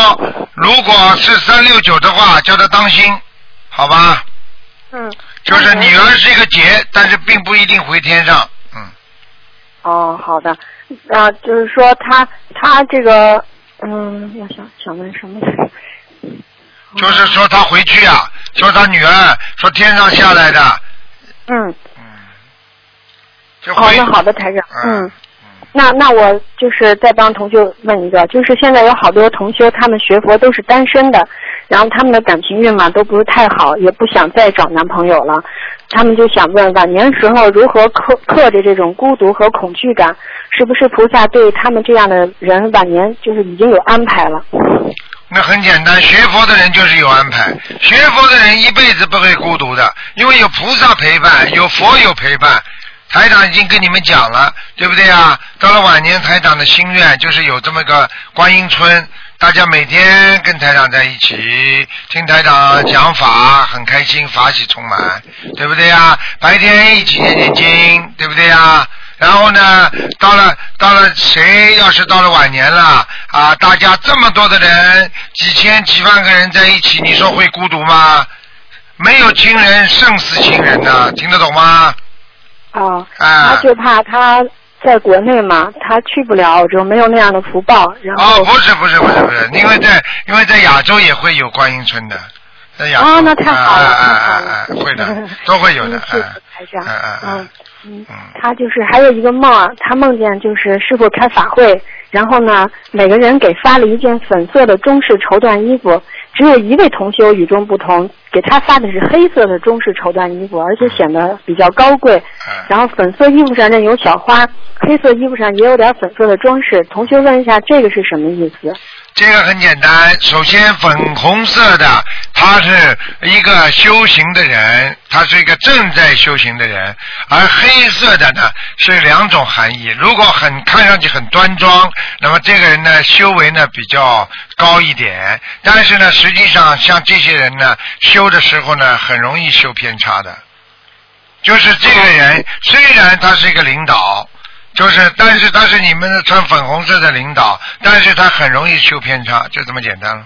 如果是三六九的话，叫他当心，好吧？嗯。就是女儿是一个劫，但是并不一定回天上。嗯，哦，好的。啊，就是说他他这个嗯，要想想问什么？[laughs] 就是说他回去啊，说他女儿说天上下来的，嗯。就好，回那好的，台长。嗯。那那我就是再帮同学问一个，就是现在有好多同修，他们学佛都是单身的，然后他们的感情运嘛都不是太好，也不想再找男朋友了，他们就想问晚年时候如何克克制这种孤独和恐惧感，是不是菩萨对他们这样的人晚年就是已经有安排了？那很简单，学佛的人就是有安排，学佛的人一辈子不会孤独的，因为有菩萨陪伴，有佛有陪伴。台长已经跟你们讲了，对不对啊？到了晚年，台长的心愿就是有这么个观音村，大家每天跟台长在一起，听台长讲法，很开心，法喜充满，对不对呀？白天一起念念经，对不对呀？然后呢，到了到了谁要是到了晚年了啊，大家这么多的人，几千几万个人在一起，你说会孤独吗？没有亲人胜似亲人呐、听得懂吗？哦，啊他就怕他在国内嘛，他去不了澳洲，没有那样的福报，然后哦，不是不是不是不是，因为在因为在亚洲也会有观音村的，在亚洲。哦那太好了啊啊太好啊啊！会的，都会有的。嗯谢谢啊台长。嗯嗯嗯嗯，他就是还有一个梦啊，他梦见就是师傅开法会，然后呢，每个人给发了一件粉色的中式绸缎衣服，只有一位同修与众不同，给他发的是黑色的中式绸缎衣服，而且显得比较高贵。然后粉色衣服上呢有小花，黑色衣服上也有点粉色的装饰。同修问一下，这个是什么意思？这个很简单，首先粉红色的，他是一个修行的人，他是一个正在修行的人，而黑色的呢是两种含义。如果很看上去很端庄，那么这个人呢修为呢比较高一点，但是呢实际上像这些人呢修的时候呢很容易修偏差的。就是这个人虽然他是一个领导，就是但是他是你们的穿粉红色的领导，但是他很容易修偏差，就这么简单了。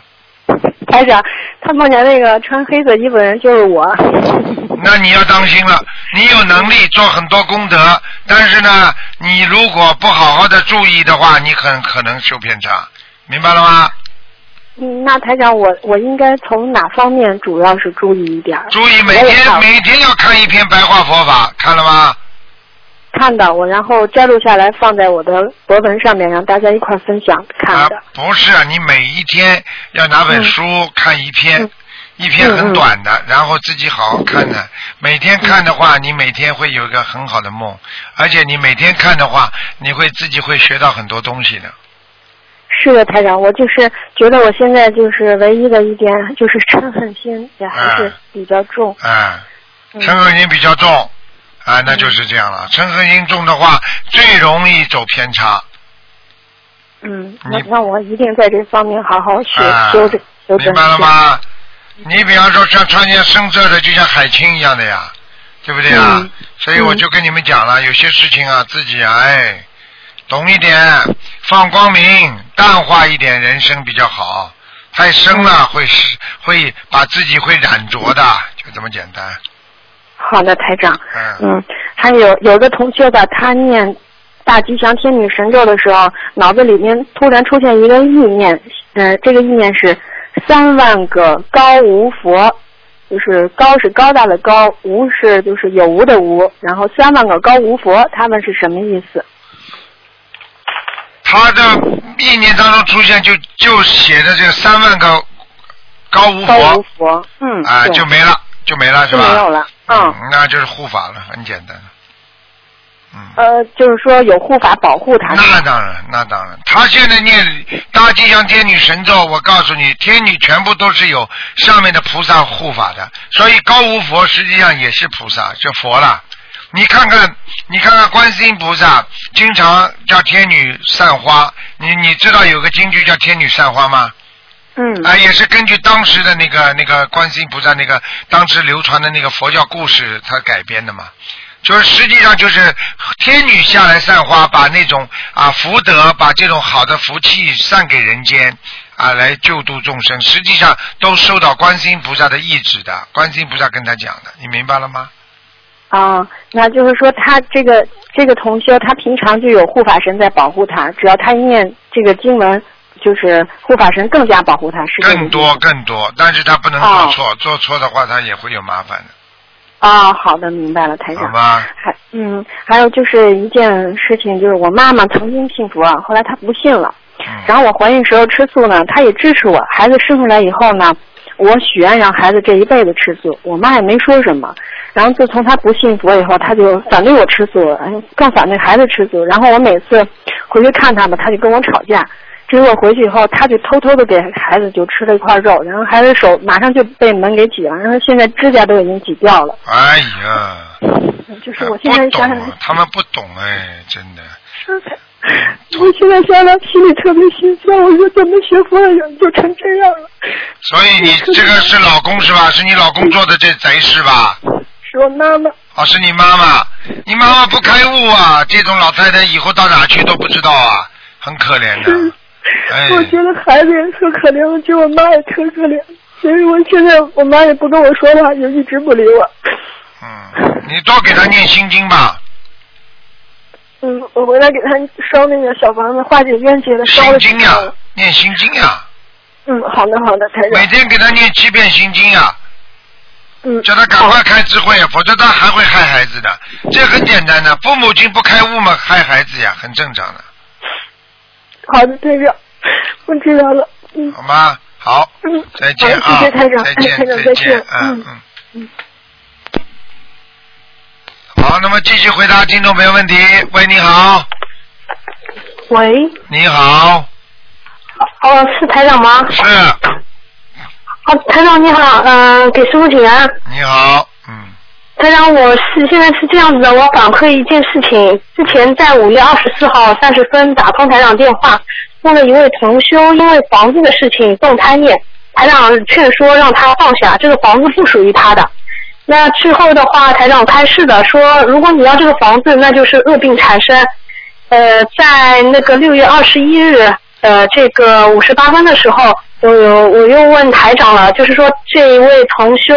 台长，他梦见那个穿黑色衣服的人就是我。[laughs] 那你要当心了，你有能力做很多功德，但是呢，你如果不好好的注意的话，你很可能修偏差，明白了吗？嗯，那台长，我我应该从哪方面主要是注意一点？注意每天每天要看一篇白话佛法，看了吗？看到我，然后摘录下来放在我的博文上面，让大家一块分享看的。不是，你每一天要拿本书看一篇，一篇很短的，然后自己好好看的。每天看的话，你每天会有一个很好的梦，而且你每天看的话，你会自己会学到很多东西的。是的，台长，我就是觉得我现在就是唯一的一点就是嗔恨心也还是比较重。啊，嗯嗔恨心比较重，啊，那就是这样了。嗔恨心重的话，最容易走偏差。嗯，那那我一定在这方面好好学、明白了。吗？你比方说像穿件深色的，就像海清一样的呀，对不对啊？嗯所以我就跟你们讲了，有些事情啊，自己啊，哎，懂一点，放光明，淡化一点人生比较好。太深嗯了会是会把自己会染着的，就这么简单。好的，台长。嗯。嗯，还有有个同学吧，他念大吉祥天女神咒的时候，脑子里面突然出现一个意念，呃，这个意念是三万个高无佛，就是高是高大的高，无是就是有无的无，然后三万个高无佛，他们是什么意思？他的意念当中出现就就写的这个三万个高无佛高无佛佛，嗯，啊，对就没了，就没了是吧？没有了，嗯，那就是护法了，很简单。嗯呃，就是说有护法保护他。那当然，那当然，他现在念大吉祥天女神咒，我告诉你，天女全部都是有上面的菩萨护法的，所以高无佛实际上也是菩萨，就佛了。你看看，你看看观世音菩萨，经常叫天女散花。你你知道有个京剧叫天女散花吗？嗯。啊，也是根据当时的那个那个观世音菩萨那个当时流传的那个佛教故事，他改编的嘛。就是实际上就是天女下来散花，把那种啊福德，把这种好的福气散给人间啊，来救度众生。实际上都受到观世音菩萨的意志的，观世音菩萨跟他讲的，你明白了吗？啊，那就是说他这个这个同修，他平常就有护法神在保护他，只要他一念这个经文，就是护法神更加保护他，是这个更多更多，但是他不能做错，做错的话他也会有麻烦的。啊，好的，明白了，台长。还嗯，还有就是一件事情，就是我妈妈曾经信佛，后来她不信了。然后我怀孕时候吃素呢，她也支持我。孩子生出来以后呢，我许愿让孩子这一辈子吃素，我妈也没说什么。然后自从她不信佛以后，她就反对我吃素，哎，更反对孩子吃素。然后我每次回去看她吧，她就跟我吵架。结果回去以后，他就偷偷的给孩子就吃了一块肉，然后孩子手马上就被门给挤了，然后现在指甲都已经挤掉了。哎呀，就是我现在想想，他们不懂哎，真的。我现在想想心里特别心酸，我说怎么学佛的人就成这样了？所以你这个是老公是吧？是你老公做的这贼事吧？是我妈妈。哦，是你妈妈，你妈妈不开悟啊！这种老太太以后到哪去都不知道啊，很可怜的。哎，[laughs] 我觉得孩子也特可怜，我觉得我妈也特可怜，所以我现在我妈也不跟我说话，就一直不理我。嗯，你多给他念心经吧。嗯，我回来给他烧那个小房子，化解冤结的烧了。心经呀，念心经呀。嗯，好的好的，台长。每天给他念七遍心经呀。嗯。叫他赶快开智慧，否则他还会害孩子的。这很简单的，父母亲不开悟嘛，害孩子呀，很正常的。好的，台长，[laughs] 我知道了。嗯。好吗？好。嗯。再见啊！谢谢台长，再见，台长再再见。嗯嗯。嗯。好，那么继续回答听众朋友问题。喂，你好。喂。你好。哦，是台长吗？是。哦，台长你好，嗯、给师傅请安。你好。台长，我是现在是这样子的，我反馈一件事情。之前在五月二十四号三十分打通台长电话，问了一位同修，因为房子的事情动贪念，台长劝说让他放下，这个房子不属于他的。那之后的话，台长开示的说，如果你要这个房子，那就是恶病缠身。呃，在那个六月二十一日，呃，这个五十八分的时候，我我又问台长了，就是说这一位同修。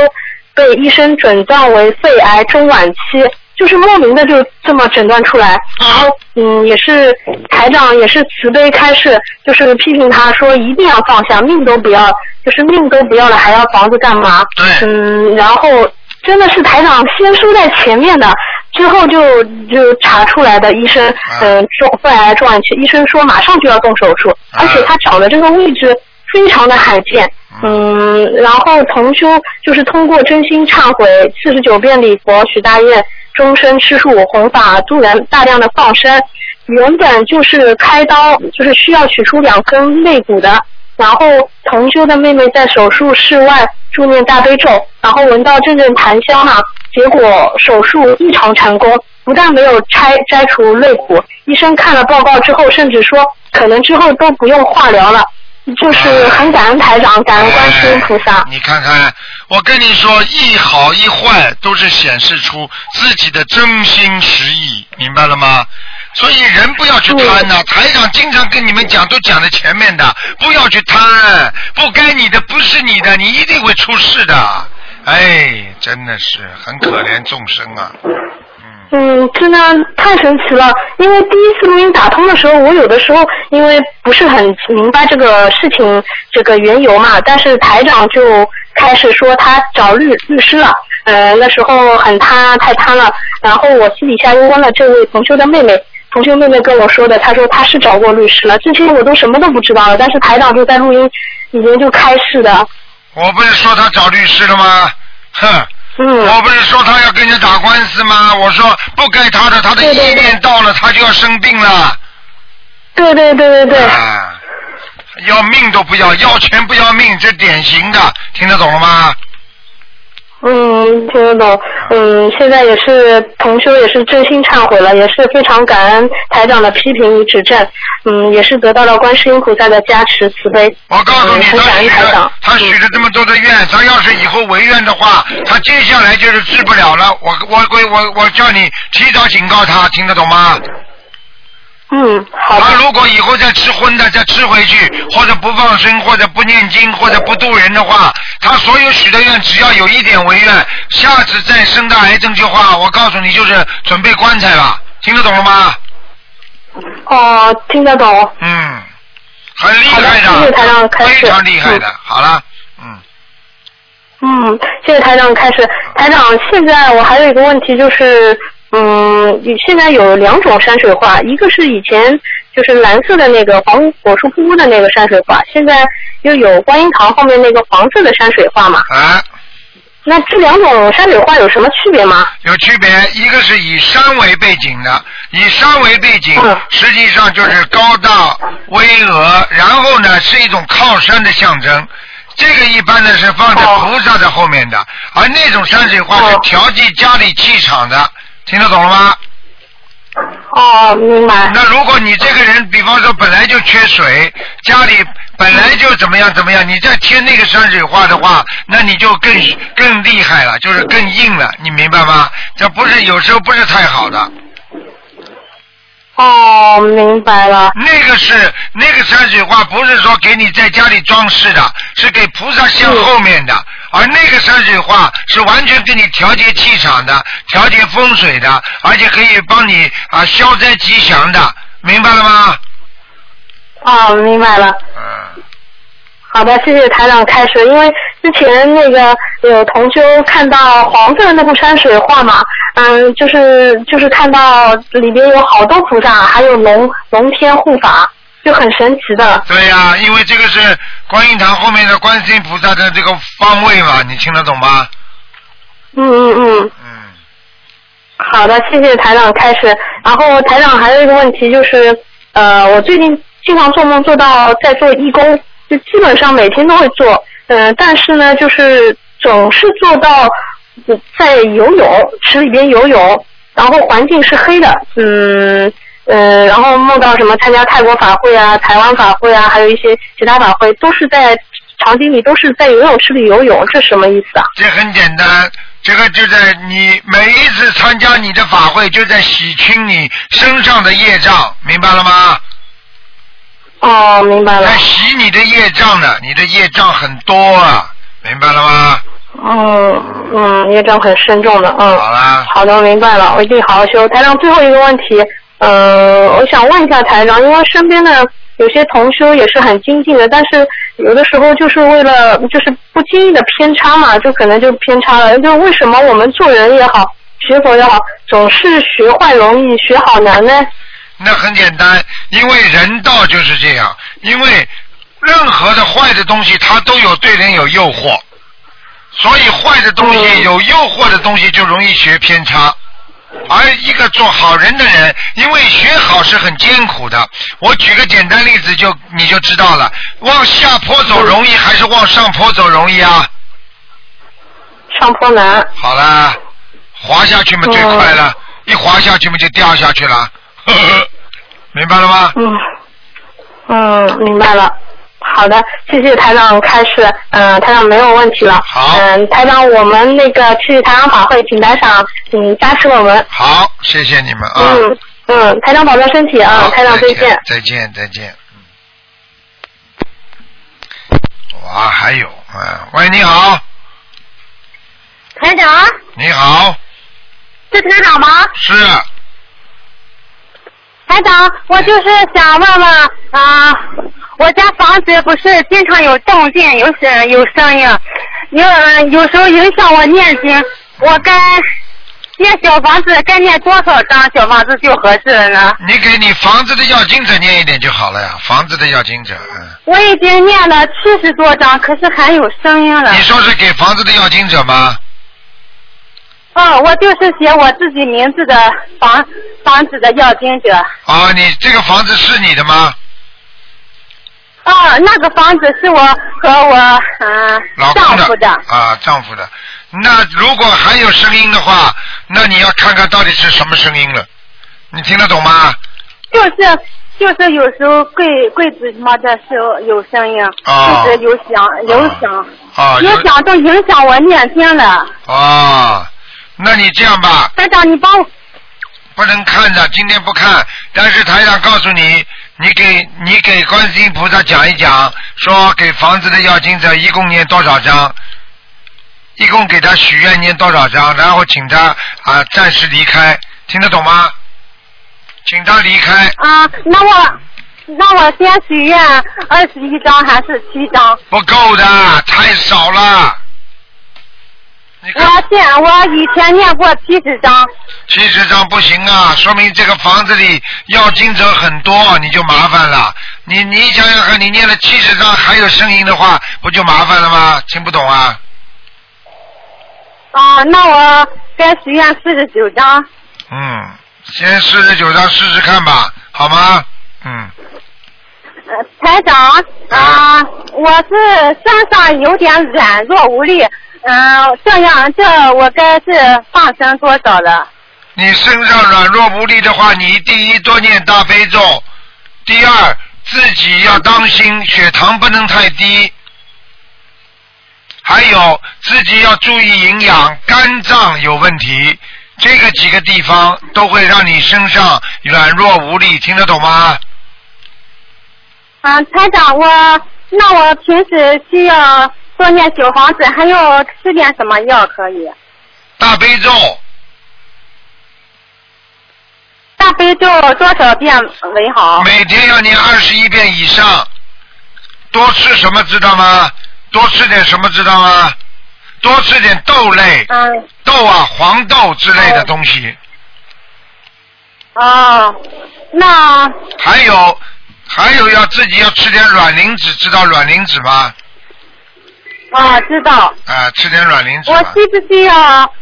被医生诊断为肺癌中晚期，就是莫名的就这么诊断出来，然后嗯，也是台长也是慈悲开示，就是批评他说一定要放下，命都不要，就是命都不要了，还要房子干嘛？嗯，然后真的是台长先说在前面的，之后就就查出来的医生，嗯，中肺癌中晚期，医生说马上就要动手术，而且他找的这个位置非常的罕见。嗯，然后同修就是通过真心忏悔、四十九遍礼佛、许大愿、终身吃素、弘法度人、大量的放生，原本就是开刀，就是需要取出两根肋骨的。然后同修的妹妹在手术室外助念大悲咒，然后闻到阵阵檀香啊，结果手术异常成功，不但没有拆摘除肋骨，医生看了报告之后，甚至说可能之后都不用化疗了。就是很感恩台长，感恩观世音菩萨。你看看，我跟你说，一好一坏都是显示出自己的真心实意，明白了吗？所以人不要去贪呐、台长经常跟你们讲，都讲在前面的，不要去贪，不该你的不是你的，你一定会出事的。哎，真的是很可怜众生啊。嗯，真的太神奇了。因为第一次录音打通的时候，我有的时候因为不是很明白这个事情这个缘由嘛，但是台长就开始说他找律律师了。呃，那时候很贪，太贪了。然后我私底下又问了这位同修的妹妹，同修妹妹跟我说的，她说她是找过律师了。之前我都什么都不知道了，但是台长就在录音里面就开示的。我不是说他找律师了吗？哼，我不是说他要跟人打官司吗？我说不该他的，他的意念到了，他就要生病了。对对对对对。啊，要命都不要，要钱不要命，这典型的，听得懂了吗？嗯，听得懂。嗯，现在也是同修也是真心忏悔了，也是非常感恩台长的批评与指正。嗯，也是得到了观世音菩萨的加持慈悲。我告诉你，嗯、他许感恩台长了。他许了这么多的愿，他要是以后违愿的话，他接下来就是治不了了。我我我我我叫你提早警告他，听得懂吗？嗯，好的。他如果以后再吃荤的，再吃回去，或者不放生，或者不念经，或者不渡人的话，他所有许的愿，只要有一点违愿，下次再生到癌症的话，我告诉你，就是准备棺材了。听得懂了吗？哦，听得懂。嗯，很厉害好的谢谢台长非常厉害的。好了，嗯，嗯，谢谢台长开始。台长，现在我还有一个问题就是，嗯，现在有两种山水画，一个是以前就是蓝色的那个黄果树瀑布的那个山水画，现在又有观音堂后面那个黄色的山水画嘛。啊。那这两种山水画有什么区别吗？有区别，一个是以山为背景的，以山为背景，嗯实际上就是高大巍峨，然后呢是一种靠山的象征。这个一般呢是放在菩萨的后面的，而那种山水画是调剂家里气场的，听得懂了吗？哦，明白。那如果你这个人，比方说本来就缺水，家里本来就怎么样怎么样，你再贴那个山水画的话，那你就更更厉害了，就是更硬了，你明白吗？这不是有时候不是太好的。哦，明白了。那个是那个山水画，不是说给你在家里装饰的，是给菩萨像后面的。而那个山水画是完全给你调节气场的，调节风水的，而且可以帮你啊消灾吉祥的，明白了吗？哦，明白了。嗯。好的，谢谢台长开始。因为之前那个有同修看到黄色的那幅山水画嘛，嗯，就是就是看到里边有好多菩萨，还有龙龙天护法，就很神奇的。对呀、因为这个是观音堂后面的观世音菩萨的这个方位嘛，你听得懂吗？嗯嗯嗯。嗯。好的，谢谢台长开始。然后台长还有一个问题就是，呃，我最近经常做梦做到在做义工，就基本上每天都会做，嗯、但是呢，就是总是做到呃在游泳池里边游泳，然后环境是黑的，嗯。呃，然后梦到什么参加泰国法会啊、台湾法会啊，还有一些其他法会，都是在场景里都是在游泳池里游泳，这什么意思啊？这很简单，这个就在你每一次参加你的法会，就在洗清你身上的业障，明白了吗？哦，明白了。在洗你的业障呢，你的业障很多啊，明白了吗？嗯嗯，业障很深重的，嗯。好啦。好的，明白了，我一定好好修。台长，最后一个问题，呃，我想问一下台长，因为身边的有些同修也是很精进的，但是有的时候就是为了就是不经意的偏差嘛，就可能就偏差了。就为什么我们做人也好，学佛也好，总是学坏容易，学好难呢？那很简单，因为人道就是这样，因为任何的坏的东西，它都有对人有诱惑，所以坏的东西、有诱惑的东西就容易学偏差。而一个做好人的人，因为学好是很艰苦的。我举个简单例子就你就知道了，往下坡走容易还是往上坡走容易啊？上坡难。好啦，滑下去嘛最快了，一滑下去嘛就掉下去了，呵 [laughs] 呵明白了吗？嗯嗯，明白了。好的，谢谢台长开始，嗯、台长没有问题了。好。嗯，台长，我们那个去台长法会，请台长嗯加持我们。好，谢谢你们啊。嗯嗯，台长保重身体啊，好台长再见。再见，再见。嗯。哇，还有，嗯，喂，你好，台长，你好，是台长吗？是，台长，我就是想问问啊、我家房子不是经常有动静，有声有声音，有有时候影响我念经，我该念小房子该念多少张小房子就合适了呢？你给你房子的要经者念一点就好了呀，房子的要经者，嗯，我已经念了七十多张，可是还有声音了。你说是给房子的要经者吗？哦，我就是写我自己名字的房房子的要经者。啊，你这个房子是你的吗？哦，那个房子是我和我嗯、老丈夫的。啊，丈夫的。那如果还有声音的话，那你要看看到底是什么声音了。你听得懂吗？就是就是有时候柜柜子什么的时候有声音，啊就是有响有响，啊，有响都影响我念经了。啊，那你这样吧，台长，你帮我不能看的，今天不看。但是台长告诉你，你给你给观世音菩萨讲一讲，说给房子的要经者一共念多少张，一共给他许愿念多少张，然后请他啊暂时离开，听得懂吗？请他离开，啊，那我那我先许愿二十一张还是七张？不够的，太少了。我现我以前念过七十张。七十张不行啊，说明这个房子里要经者很多，你就麻烦了。你你想想看，你念了七十张还有声音的话，不就麻烦了吗？听不懂啊？啊，那我该许愿四十九张。嗯，先四十九张试试看吧，好吗？嗯，呃，台长啊，我是身上有点软弱无力，嗯、这样这我该是放生多少了？你身上软弱无力的话，你第一多念大悲咒，第二自己要当心血糖不能太低，还有自己要注意营养，肝脏有问题，这个几个地方都会让你身上软弱无力，听得懂吗？啊，台长，我那我平时需要多念小房子，还要吃点什么药可以？大悲咒大悲咒多少遍为好？每天要念二十一遍以上，多吃什么知道吗？多吃点什么知道吗？多吃点豆类，嗯，豆啊，黄豆之类的东西。哦，那还有还有要自己要吃点卵磷脂，知道卵磷脂吗？啊知道。啊，吃点软磷脂我。需不需要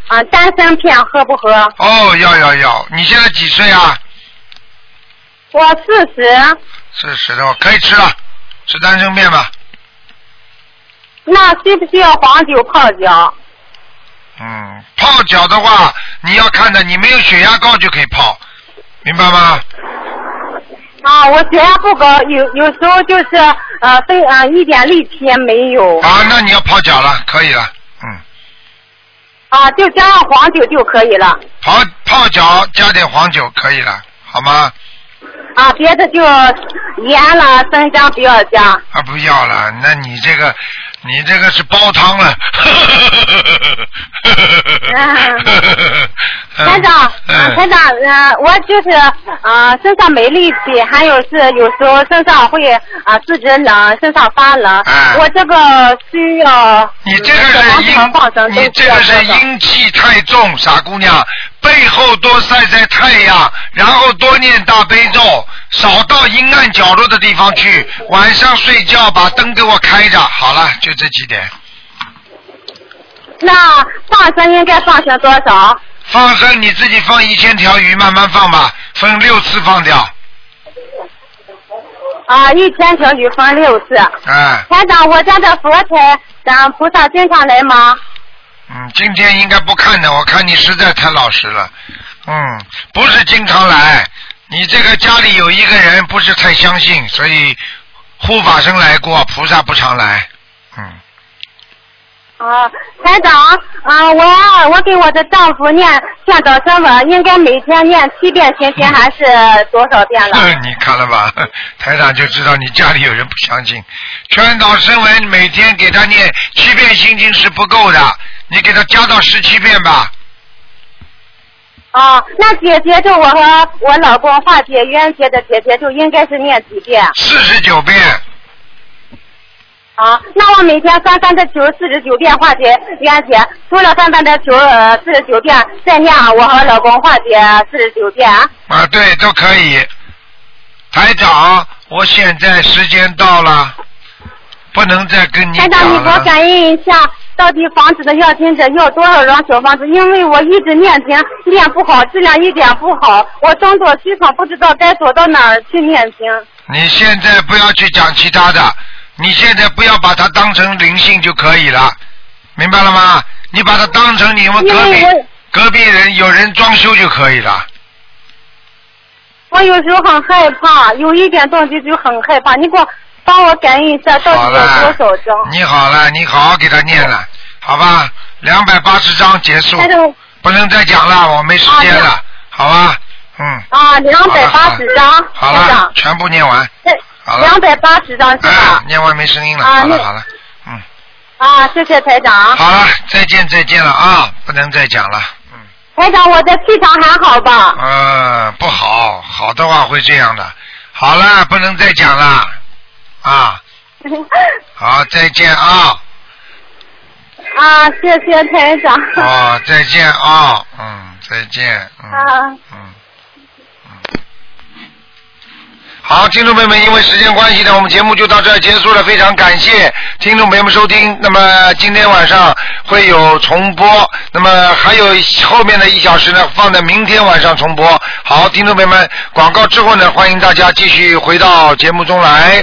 啊丹参片喝不喝？哦，要要要！你现在几岁啊？我四十，四十的话可以吃了，吃丹参片吧。那需不需要黄酒泡脚？嗯，泡脚的话，你要看的，你没有血压高就可以泡，明白吗？啊，我血压不高，有有时候就是呃非呃一点力气也没有。啊，那你要泡脚了，可以了。嗯，啊，就加上黄酒就可以了。泡泡脚加点黄酒可以了，好吗？啊，别的就盐了、生姜不要加。啊，不要了，那你这个，你这个是煲汤了。[laughs] [laughs] 台长，嗯，台长，呃，我就是啊身上没力气，还有是有时候身上会啊、自己冷，身上发冷。我这个需要。你这个是阴，你这个是阴气太重，傻姑娘，背后多晒晒太阳，然后多念大悲咒，少到阴暗角落的地方去，晚上睡觉把灯给我开着，好了，就这几点。那放生应该放生多少？放生你自己放一千条鱼，慢慢放吧，分六次放掉。啊，一千条鱼分六次。哎，台长，我家的佛台，咱菩萨经常来吗？嗯，今天应该不看的，我看你实在太老实了。嗯，不是经常来，你这个家里有一个人不是太相信，所以护法神来过，菩萨不常来。嗯啊，台长，啊，我我给我的丈夫念劝导声文，应该每天念七遍心经还是多少遍了？嗯 [laughs] 你看了吧，[laughs] 台长就知道你家里有人不相信。劝导声文每天给他念七遍心经是不够的，你给他加到十七遍吧。啊，那姐姐就我和我老公化解冤结的姐姐就应该是念几遍？四十九遍。啊，那我每天翻翻的球四十九遍化解冤结，除了翻翻的球呃四十九遍，再念我和老公化解四十九遍啊。啊，对，都可以。台长，我现在时间到了，不能再跟你台长，你。给我感应一下，到到底房子的要经者要多少张小房子？因为我一直念经念不好，质量一点不好，我动作时常不知道该躲到哪儿去念经。你现在不要去讲其他的，你现在不要把它当成灵性就可以了，明白了吗？你把它当成你们隔壁隔壁人有人装修就可以了。我有时候很害怕，有一点动静就很害怕。你给我帮我感应一下，到底有多少张？你好了，你好好给他念了，好吧？两百八十章结束，不能再讲了，我没时间了，好吧？嗯，啊，两百八十张，好了，，全部念完，好了两百八十张是吧哎？，念完没声音了，啊好了好了，嗯啊，谢谢台长。好了，再见再见了啊，不能再讲了。嗯台长，我的气场还好吧？嗯，不好，好的话会这样的。好了，不能再讲了，啊，[laughs] 好，再见啊，啊，谢谢台长。啊，再见啊，嗯，再见，嗯。啊。好，听众朋友们，因为时间关系呢，我们节目就到这儿结束了。非常感谢听众朋友们收听。那么今天晚上会有重播，那么还有后面的一小时呢，放在明天晚上重播。好，听众朋友们，广告之后呢，欢迎大家继续回到节目中来。